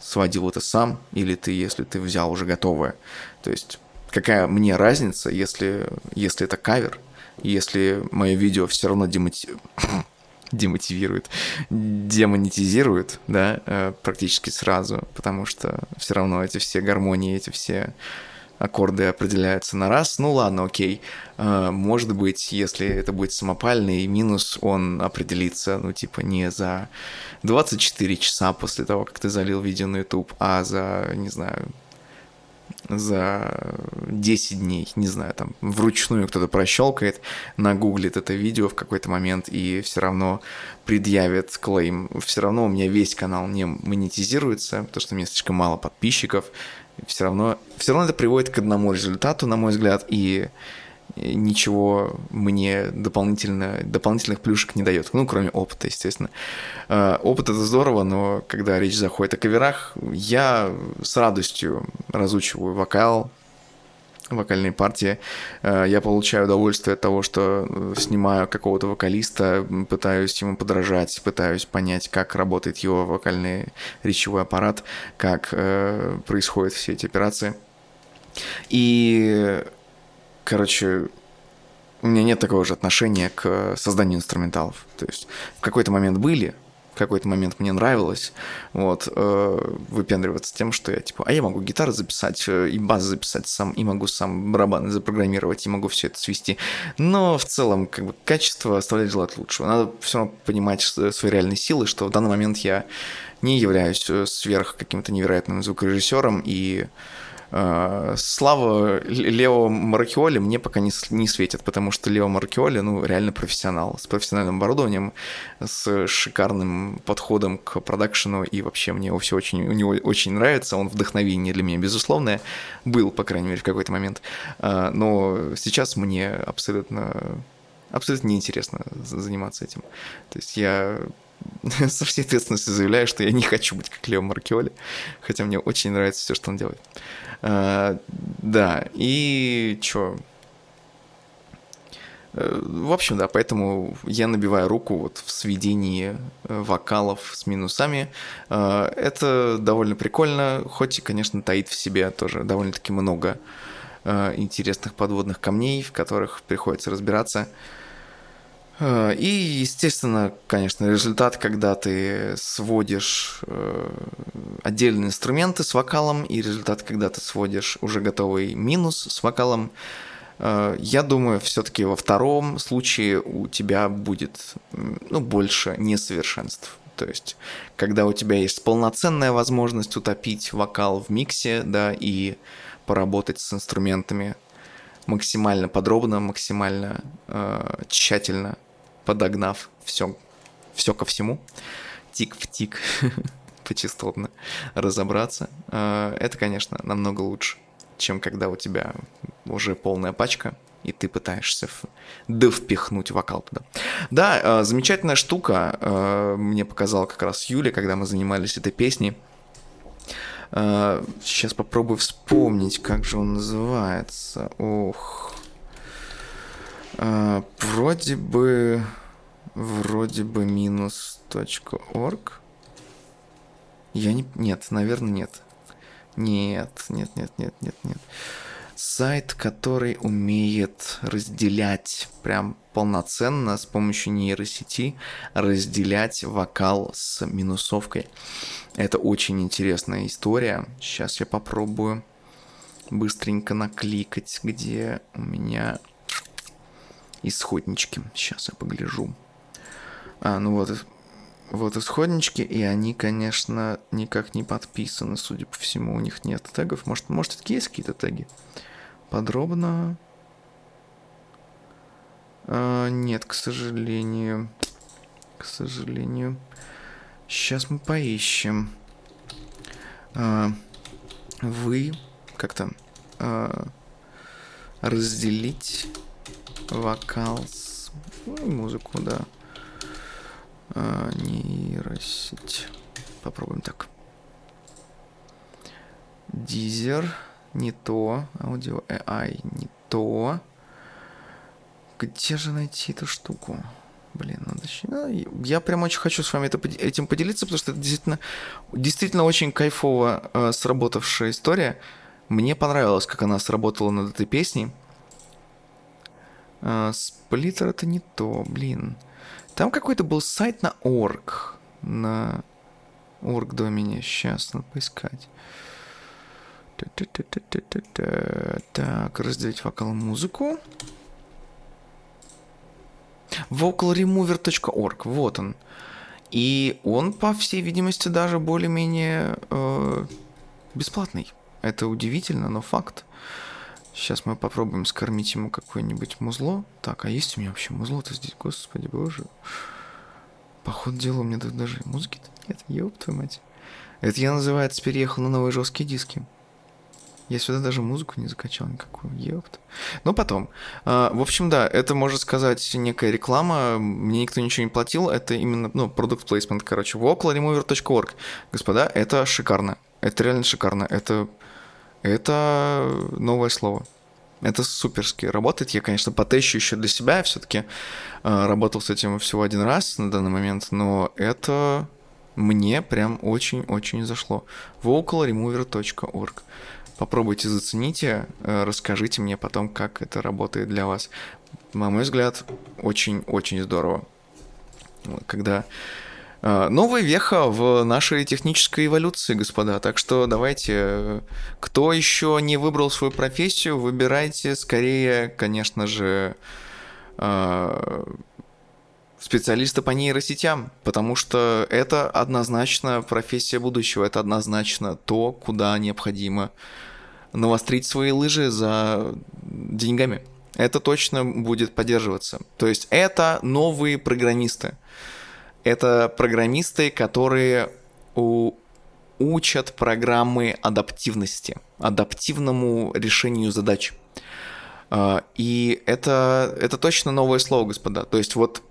сводил это сам, или ты, если ты взял уже готовое. То есть какая мне разница, если, если это кавер, если мое видео все равно демоти... демотивирует, демонетизирует, да, э, практически сразу, потому что все равно эти все гармонии, эти все аккорды определяются на раз. Ну ладно, окей. А, может быть, если это будет самопальный минус, он определится, ну типа не за 24 часа после того, как ты залил видео на YouTube, а за, не знаю, за 10 дней, не знаю, там вручную кто-то прощелкает, нагуглит это видео в какой-то момент и все равно предъявит клейм. Все равно у меня весь канал не монетизируется, потому что у меня слишком мало подписчиков, все равно, все равно это приводит к одному результату, на мой взгляд, и ничего мне дополнительно, дополнительных плюшек не дает. Ну, кроме опыта, естественно. Э, опыт это здорово, но когда речь заходит о каверах, я с радостью разучиваю вокал, вокальной партии. Э, я получаю удовольствие от того, что э, снимаю какого-то вокалиста, пытаюсь ему подражать, пытаюсь понять, как работает его вокальный речевой аппарат, как э, происходят все эти операции. И, короче, у меня нет такого же отношения к созданию инструменталов. То есть в какой-то момент были, в какой-то момент мне нравилось вот, э, выпендриваться тем, что я типа, а я могу гитару записать, э, и бас записать сам, и могу сам барабаны запрограммировать, и могу все это свести. Но в целом, как бы, качество оставляет желать лучшего. Надо все равно понимать свои реальные силы, что в данный момент я не являюсь э, сверх каким-то невероятным звукорежиссером, и Э, слава Лео Маркиоли мне пока не, не светит, потому что Лео Маркиоли, ну, реально профессионал, с профессиональным оборудованием, с шикарным подходом к продакшену, и вообще мне все очень, у него очень нравится, он вдохновение для меня, безусловное, был, по крайней мере, в какой-то момент, э, но сейчас мне абсолютно, абсолютно неинтересно заниматься этим. То есть я со всей ответственностью заявляю, что я не хочу быть как Лео Маркиоли, хотя мне очень нравится все, что он делает. А, да, и чё? Э, в общем, да, поэтому я набиваю руку вот в сведении э, вокалов с минусами. А, это довольно прикольно, хоть и, конечно, таит в себе тоже довольно-таки много э, интересных подводных камней, в которых приходится разбираться. Э, и, естественно, конечно, результат, когда ты сводишь э, отдельные инструменты с вокалом, и результат, когда ты сводишь уже готовый минус с вокалом, э, я думаю, все-таки во втором случае у тебя будет ну, больше несовершенств. То есть, когда у тебя есть полноценная возможность утопить вокал в миксе, да, и поработать с инструментами максимально подробно, максимально э, тщательно, подогнав все, все ко всему, тик в тик, почастотно разобраться, э, это, конечно, намного лучше, чем когда у тебя уже полная пачка, и ты пытаешься да впихнуть вокал туда. Да, э, замечательная штука, э, мне показала как раз Юля, когда мы занимались этой песней. Сейчас попробую вспомнить, как же он называется. Ох. Вроде бы... Вроде бы минус точка орг. Я не... Нет, наверное, нет. Нет, нет, нет, нет, нет, нет сайт, который умеет разделять прям полноценно с помощью нейросети, разделять вокал с минусовкой. Это очень интересная история. Сейчас я попробую быстренько накликать, где у меня исходнички. Сейчас я погляжу. А, ну вот, вот исходнички, и они, конечно, никак не подписаны, судя по всему, у них нет тегов. Может, может, такие есть какие-то теги? подробно. А, нет, к сожалению. К сожалению. Сейчас мы поищем. А, вы как-то а, разделить вокал ну, музыку, да. А, нейросеть. Попробуем так. Дизер не то. Аудио AI не то. Где же найти эту штуку? Блин, надо... Ну, я прям очень хочу с вами это, этим поделиться, потому что это действительно, действительно очень кайфово э, сработавшая история. Мне понравилось, как она сработала над этой песней. Э, сплиттер это не то, блин. Там какой-то был сайт на орг. На орг домене. Сейчас надо поискать. Так, разделить вокал музыку. vocalremover.org, вот он. И он, по всей видимости, даже более-менее э, бесплатный. Это удивительно, но факт. Сейчас мы попробуем скормить ему какое-нибудь музло. Так, а есть у меня вообще музло-то здесь? Господи боже. Походу дела у меня тут даже музыки-то нет. Ёб твою мать. Это я называется переехал на новые жесткие диски. Я сюда даже музыку не закачал никакую, ёпт. Но потом. А, в общем, да, это, можно сказать, некая реклама. Мне никто ничего не платил. Это именно, ну, продукт placement, короче. vocalremover.org. Господа, это шикарно. Это реально шикарно. Это, это новое слово. Это суперски работает. Я, конечно, потещу еще для себя. все-таки э, работал с этим всего один раз на данный момент, но это мне прям очень-очень зашло. vocalremover.org. Попробуйте, зацените, э, расскажите мне потом, как это работает для вас. На мой взгляд, очень-очень здорово. Когда Новая веха в нашей технической эволюции, господа. Так что давайте, э, кто еще не выбрал свою профессию, выбирайте скорее, конечно же, специалиста по нейросетям, потому что это однозначно профессия будущего, это однозначно то, куда необходимо навострить свои лыжи за деньгами. Это точно будет поддерживаться. То есть это новые программисты. Это программисты, которые у учат программы адаптивности, адаптивному решению задач. А, и это, это точно новое слово, господа. То есть вот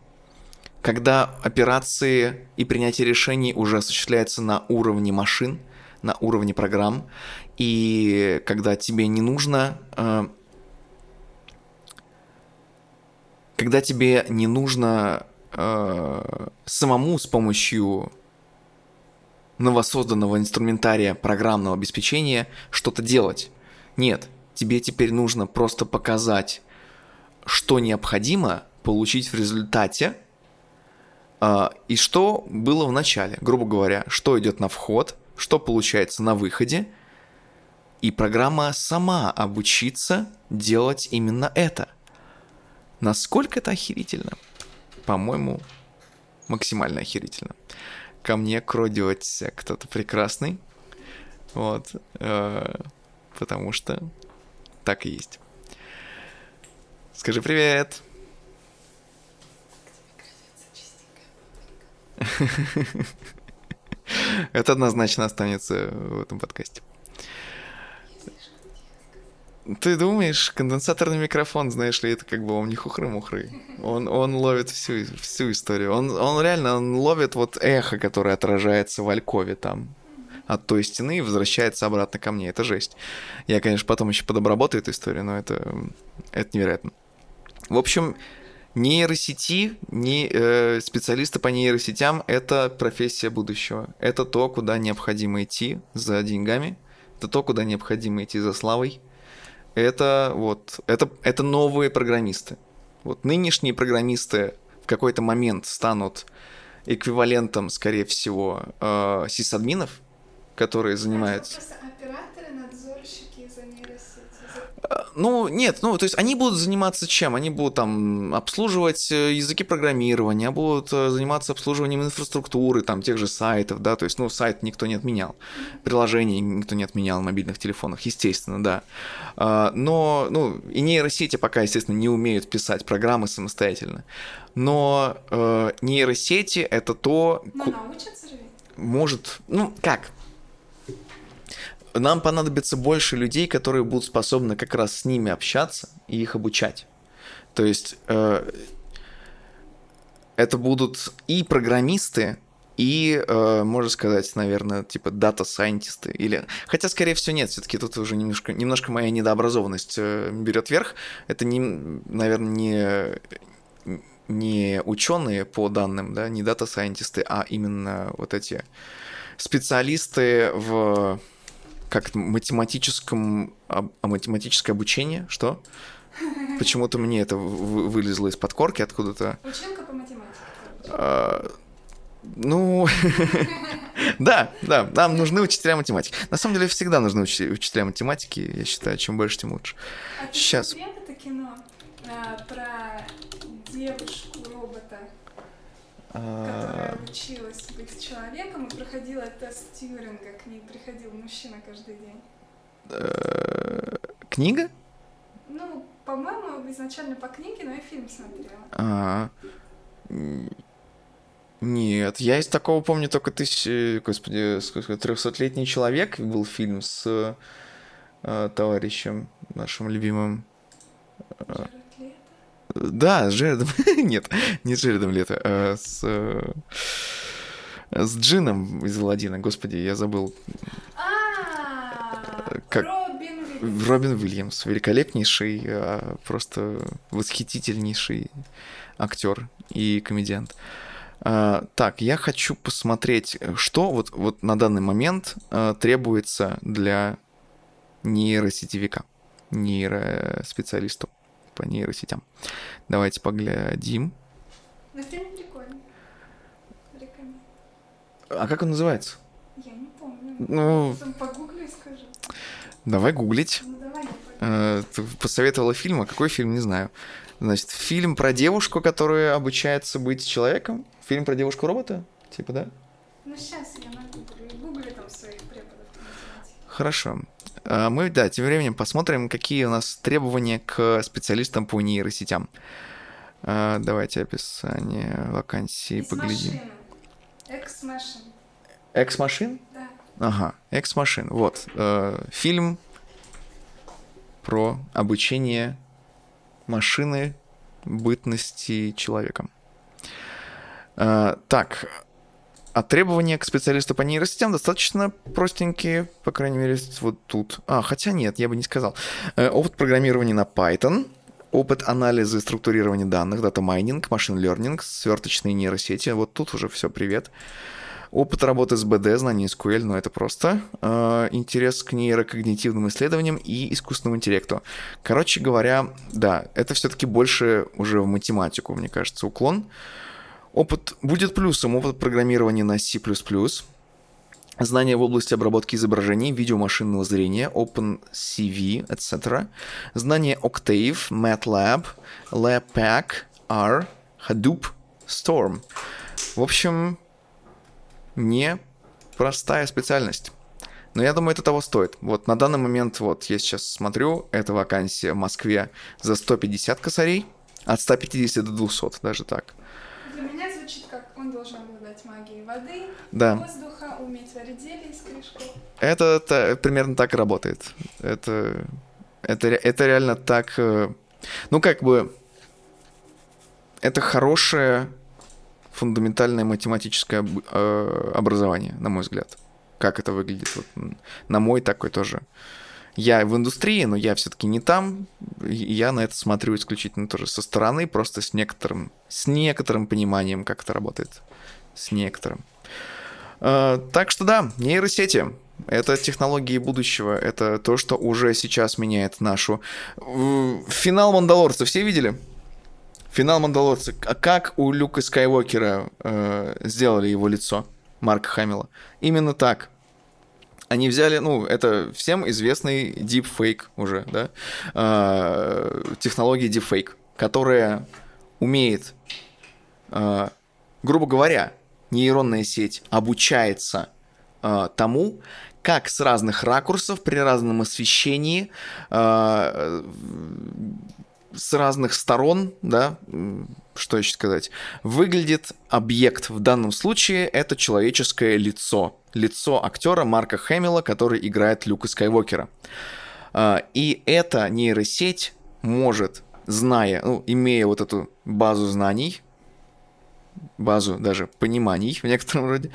когда операции и принятие решений уже осуществляется на уровне машин, на уровне программ, и когда тебе не нужно... Э, когда тебе не нужно э, самому с помощью новосозданного инструментария программного обеспечения что-то делать. Нет, тебе теперь нужно просто показать, что необходимо, получить в результате, а, и что было в начале, грубо говоря, что идет на вход, что получается на выходе, и программа сама обучится делать именно это. Насколько это охерительно? По-моему, максимально охерительно. Ко мне кродивается кто-то прекрасный. Вот. Э, потому что так и есть. Скажи привет. Это однозначно останется в этом подкасте. Ты думаешь, конденсаторный микрофон, знаешь ли, это как бы он не хухры-мухры. Он, он ловит всю, всю историю. Он, он реально он ловит вот эхо, которое отражается в Алькове там от той стены и возвращается обратно ко мне. Это жесть. Я, конечно, потом еще подобработаю эту историю, но это, это невероятно. В общем, нейросети, не, э, специалисты по нейросетям — это профессия будущего. Это то, куда необходимо идти за деньгами, это то, куда необходимо идти за славой. Это вот, это, это новые программисты. Вот нынешние программисты в какой-то момент станут эквивалентом, скорее всего, э, сисадминов, которые занимаются... Ну, нет, ну, то есть они будут заниматься чем? Они будут там обслуживать э, языки программирования, будут э, заниматься обслуживанием инфраструктуры, там, тех же сайтов, да, то есть, ну, сайт никто не отменял, приложений никто не отменял на мобильных телефонах, естественно, да. А, но, ну, и нейросети пока, естественно, не умеют писать программы самостоятельно. Но э, нейросети — это то... Но научатся же? Может, ну, как? Нам понадобится больше людей, которые будут способны как раз с ними общаться и их обучать. То есть э, это будут и программисты, и, э, можно сказать, наверное, типа data scientist ы. Или... Хотя, скорее всего, нет, все-таки тут уже немножко, немножко моя недообразованность э, берет верх. Это, не, наверное, не, не ученые по данным, да, не data scientist ы, а именно вот эти специалисты в как математическом, а, математическое обучение, что? Почему-то мне это вылезло из подкорки откуда-то. Училка по математике. А, ну, да, да, нам нужны учителя математики. На самом деле всегда нужны учителя математики, я считаю, чем больше, тем лучше. А Сейчас. это кино а, про девушку-робота, которая училась быть человеком и проходила тест Тьюринга. К ней приходил мужчина каждый день. Э, книга? Ну, по-моему, изначально по книге, но я фильм смотрела. А, нет, я из такого помню только тысяч, господи, трехсотлетний человек был фильм с э, товарищем нашим любимым. Джаред да, с Джередом. Нет, не с Джередом Лето, а с... С Джином из Аладдина. Господи, я забыл. А, как... Робин Уильямс. Великолепнейший, а, просто восхитительнейший актер и комедиант. Uh, так, я хочу посмотреть, что вот, вот на данный момент требуется для нейросетевика, нейроспециалисту по нейросетям. Давайте поглядим. Фильм прикольный. А как он называется? Я не помню. Ну, погугли и. Давай гуглить. Ну, давай. Э, ты посоветовала фильм, а какой фильм, не знаю. Значит, фильм про девушку, которая обучается быть человеком. Фильм про девушку-робота? Типа, да? Ну, сейчас я нагуглю. Гугли там своих преподов Хорошо. А мы, да, тем временем посмотрим, какие у нас требования к специалистам по нейросетям. А, давайте описание вакансии поглядим. Экс-машин. Ex Machina? Да. Ага, Ex Machina. Вот. Э, фильм про обучение машины бытности человеком. Э, так, а требования к специалисту по нейросетям достаточно простенькие, по крайней мере, вот тут. А, хотя нет, я бы не сказал. Э, опыт программирования на Python, опыт анализа и структурирования данных, data mining, machine learning, сверточные нейросети. Вот тут уже все, привет. Опыт работы с БД, знание SQL, но это просто. Э, интерес к нейрокогнитивным исследованиям и искусственному интеллекту. Короче говоря, да, это все-таки больше уже в математику, мне кажется, уклон. Опыт будет плюсом, опыт программирования на C++, знания в области обработки изображений, видеомашинного зрения, OpenCV, etc., знания Octave, MATLAB, LabPack, R, Hadoop, Storm. В общем, не простая специальность. Но я думаю, это того стоит. Вот на данный момент, вот я сейчас смотрю, эта вакансия в Москве за 150 косарей, от 150 до 200, даже так. Для меня звучит как он должен обладать магией воды, да. воздуха, уметь варить зелье из корешков. Это, это примерно так работает. Это, это, это реально так... Э, ну, как бы... Это хорошее фундаментальное математическое э, образование, на мой взгляд. Как это выглядит? Вот, на мой такой тоже. Я в индустрии, но я все-таки не там. Я на это смотрю исключительно тоже со стороны, просто с некоторым, с некоторым пониманием, как это работает. С некоторым. Э, так что да, нейросети. Это технологии будущего, это то, что уже сейчас меняет нашу... Финал Мандалорца все видели? Финал Мандалорца. А как у Люка Скайуокера э, сделали его лицо, Марка Хамила? Именно так. Они взяли, ну, это всем известный deepfake уже, да, э, технология deepfake, которая умеет, э, грубо говоря, нейронная сеть обучается э, тому, как с разных ракурсов при разном освещении э, с разных сторон, да, что еще сказать, выглядит объект. В данном случае это человеческое лицо. Лицо актера Марка Хэмилла, который играет Люка Скайуокера. А, и эта нейросеть может, зная, ну, имея вот эту базу знаний, базу даже пониманий в некотором роде,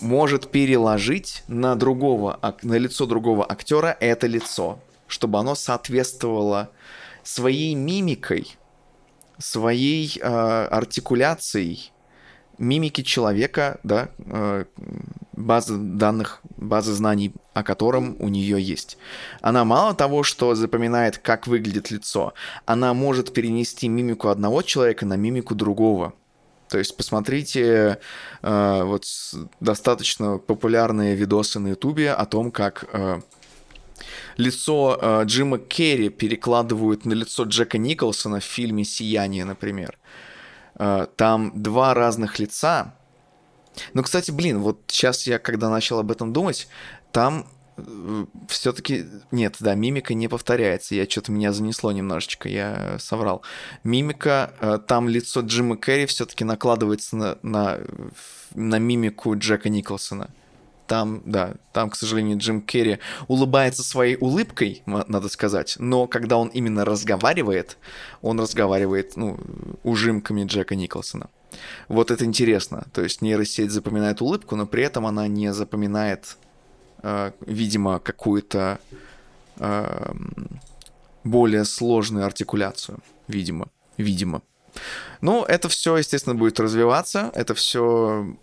может переложить на другого, на лицо другого актера это лицо, чтобы оно соответствовало своей мимикой, своей э, артикуляцией мимики человека, да, э, базы данных, базы знаний, о котором у нее есть. Она мало того, что запоминает, как выглядит лицо, она может перенести мимику одного человека на мимику другого. То есть посмотрите э, вот достаточно популярные видосы на Ютубе о том, как э, лицо э, Джима Керри перекладывают на лицо Джека Николсона в фильме «Сияние», например. Э, там два разных лица. Ну, кстати, блин, вот сейчас я, когда начал об этом думать, там э, все-таки нет, да, мимика не повторяется. Я что-то меня занесло немножечко, я соврал. Мимика, э, там лицо Джима Керри все-таки накладывается на, на, на мимику Джека Николсона там, да, там, к сожалению, Джим Керри улыбается своей улыбкой, надо сказать, но когда он именно разговаривает, он разговаривает, ну, ужимками Джека Николсона. Вот это интересно. То есть нейросеть запоминает улыбку, но при этом она не запоминает, э, видимо, какую-то э, более сложную артикуляцию. Видимо. Видимо. Ну, это все, естественно, будет развиваться. Это все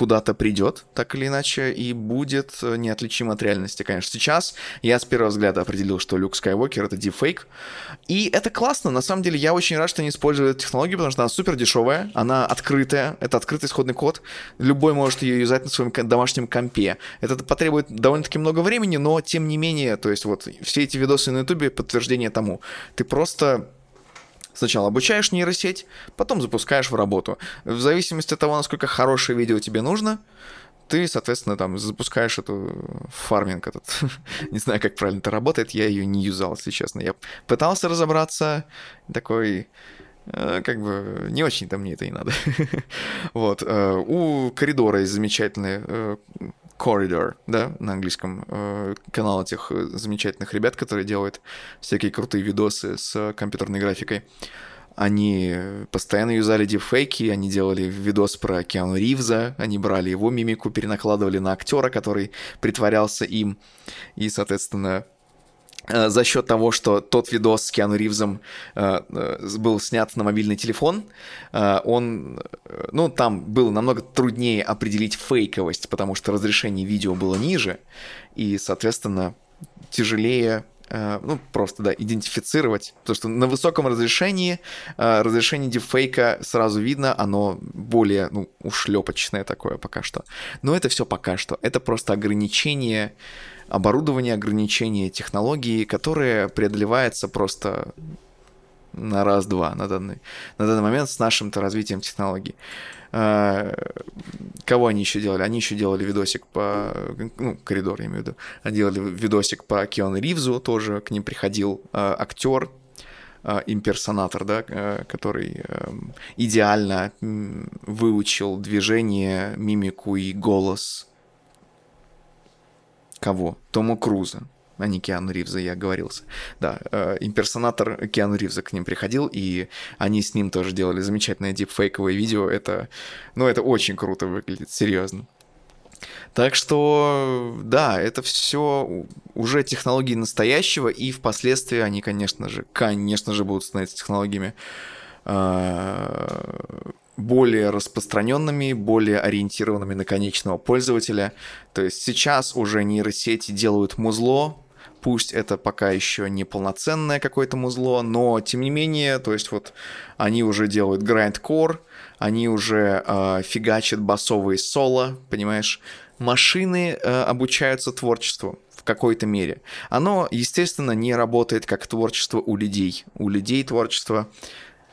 куда-то придет, так или иначе, и будет э, неотличим от реальности, конечно. Сейчас я с первого взгляда определил, что Люк Скайуокер — это дипфейк, и это классно, на самом деле я очень рад, что они используют эту технологию, потому что она супер дешевая, она открытая, это открытый исходный код, любой может ее юзать на своем домашнем компе. Это потребует довольно-таки много времени, но тем не менее, то есть вот все эти видосы на ютубе подтверждение тому. Ты просто Сначала обучаешь нейросеть, потом запускаешь в работу. В зависимости от того, насколько хорошее видео тебе нужно, ты, соответственно, там запускаешь эту фарминг этот. не знаю, как правильно это работает, я ее не юзал, если честно. Я пытался разобраться, такой э, как бы не очень-то мне это и надо. вот. Э, у коридора есть замечательный э, Corridor, да, на английском, э, канал этих э, замечательных ребят, которые делают всякие крутые видосы с компьютерной графикой. Они постоянно юзали дипфейки, они делали видос про Киану Ривза, они брали его мимику, перенакладывали на актера, который притворялся им, и, соответственно, за счет того, что тот видос с Киану Ривзом э, э, был снят на мобильный телефон, э, он, э, ну, там было намного труднее определить фейковость, потому что разрешение видео было ниже, и, соответственно, тяжелее Э, ну, просто, да, идентифицировать, потому что на высоком разрешении, э, разрешение дипфейка сразу видно, оно более, ну, ушлепочное такое пока что. Но это все пока что. Это просто ограничение оборудования, ограничение технологии, которое преодолевается просто на раз-два на данный, на данный момент с нашим-то развитием технологий. А, кого они еще делали? Они еще делали видосик по... Ну, коридор, я имею в виду. Они делали видосик по Киану Ривзу, тоже к ним приходил а, актер, а, имперсонатор, да, который идеально выучил движение, мимику и голос кого? Тома Круза а не Киану Ривза, я оговорился. Да, э, имперсонатор Киану Ривза к ним приходил, и они с ним тоже делали замечательное дипфейковое видео. Это, ну, это очень круто выглядит, серьезно. Так что, да, это все уже технологии настоящего, и впоследствии они, конечно же, конечно же, будут становиться технологиями э, более распространенными, более ориентированными на конечного пользователя. То есть сейчас уже нейросети делают музло, Пусть это пока еще не полноценное какое-то музло, но тем не менее, то есть вот они уже делают грайндкор, они уже э, фигачат басовые соло, понимаешь? Машины э, обучаются творчеству в какой-то мере. Оно, естественно, не работает как творчество у людей. У людей творчество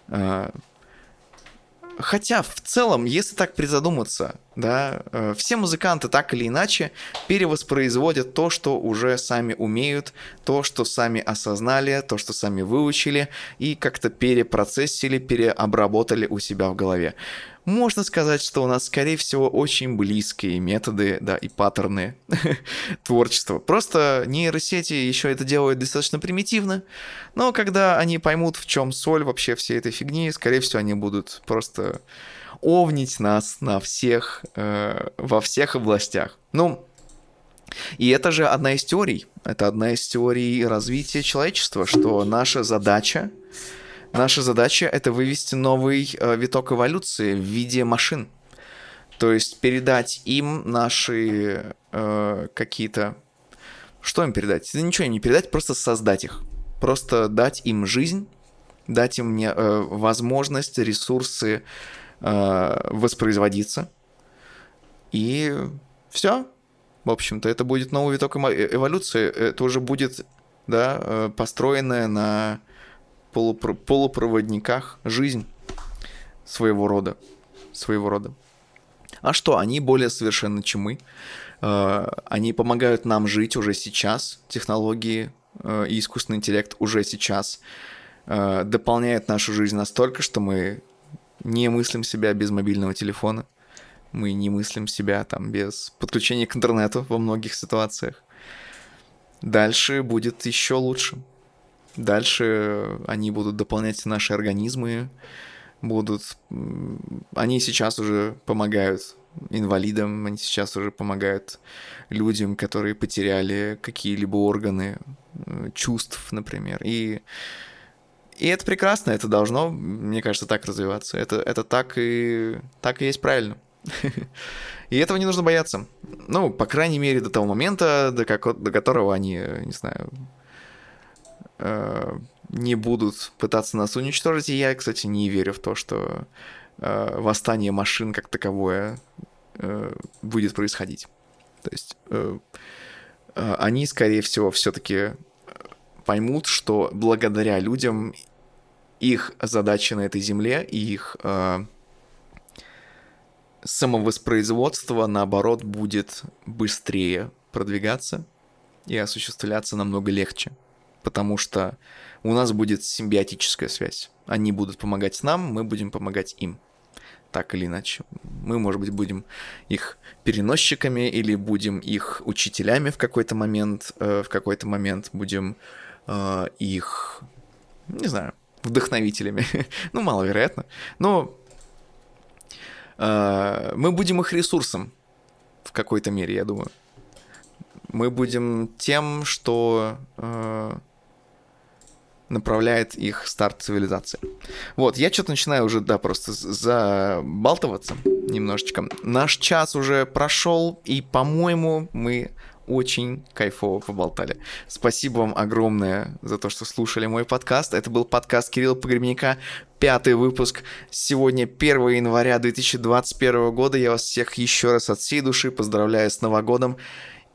э, Хотя в целом, если так призадуматься, да, э, все музыканты так или иначе перевоспроизводят то, что уже сами умеют, то, что сами осознали, то, что сами выучили и как-то перепроцессили, переобработали у себя в голове можно сказать, что у нас, скорее всего, очень близкие методы, да, и паттерны творчества. Просто нейросети еще это делают достаточно примитивно, но когда они поймут, в чем соль вообще всей этой фигни, скорее всего, они будут просто овнить нас на всех, э, во всех областях. Ну, и это же одна из теорий. Это одна из теорий развития человечества, что наша задача Наша задача — это вывести новый э, виток эволюции в виде машин. То есть передать им наши э, какие-то... Что им передать? Да ничего не передать, просто создать их. Просто дать им жизнь, дать им не, э, возможность, ресурсы э, воспроизводиться. И все. В общем-то, это будет новый виток эволюции. Это уже будет да, э, построенное на полупро- полупроводниках жизнь своего рода. Своего рода. А что, они более совершенны, чем мы. Э, они помогают нам жить уже сейчас. Технологии э, и искусственный интеллект уже сейчас э, дополняют нашу жизнь настолько, что мы не мыслим себя без мобильного телефона. Мы не мыслим себя там без подключения к интернету во многих ситуациях. Дальше будет еще лучше. Дальше они будут дополнять наши организмы, будут... Они сейчас уже помогают инвалидам, они сейчас уже помогают людям, которые потеряли какие-либо органы э, чувств, например. И, и это прекрасно, это должно, мне кажется, так развиваться. Это, это так, и, так и есть правильно. И этого не нужно бояться. Ну, по крайней мере, до того момента, до, как, до которого они, не знаю, э, не будут пытаться нас уничтожить. И я, кстати, не верю в то, что э, восстание машин как таковое э, будет происходить. То есть э, э, они, скорее всего, все-таки поймут, что благодаря людям их задача на этой земле и их э, самовоспроизводство, наоборот, будет быстрее продвигаться и осуществляться намного легче потому что у нас будет симбиотическая связь. Они будут помогать нам, мы будем помогать им. Так или иначе. Мы, может быть, будем их переносчиками или будем их учителями в какой-то момент, э, в какой-то момент будем э, их, не знаю, вдохновителями. ну, маловероятно. Но э, мы будем их ресурсом в какой-то мере, я думаю. Мы будем тем, что э, направляет их старт цивилизации. Вот, я что-то начинаю уже, да, просто забалтываться немножечко. Наш час уже прошел, и, по-моему, мы очень кайфово поболтали. Спасибо вам огромное за то, что слушали мой подкаст. Это был подкаст Кирилла Погребника, пятый выпуск. Сегодня 1 января 2021 года. Я вас всех еще раз от всей души поздравляю с Новым годом.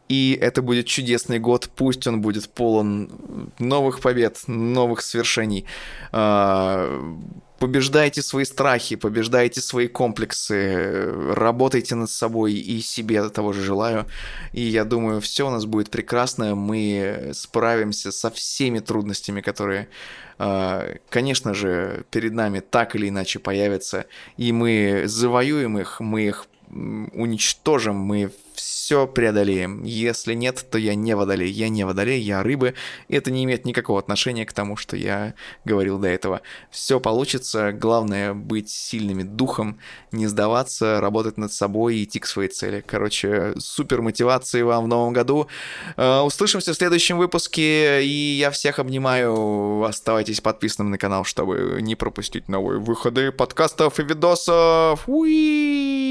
И это будет чудесный год, пусть он будет полон новых побед, новых свершений. А, побеждайте свои страхи, побеждайте свои комплексы, работайте над собой и себе того же желаю. И я думаю, все у нас будет прекрасно, мы справимся со всеми трудностями, которые, а, конечно же, перед нами так или иначе появятся, и мы завоюем их, мы их уничтожим, мы все преодолеем. Если нет, то я не водолей. Я не водолей, я рыбы. Это не имеет никакого отношения к тому, что я говорил до этого. Все получится. Главное быть сильными духом, не сдаваться, работать над собой и идти к своей цели. Короче, супер мотивации вам в новом году. Э, услышимся в следующем выпуске. И я всех обнимаю. Оставайтесь подписанными на канал, чтобы не пропустить новые выходы подкастов и видосов. Уи!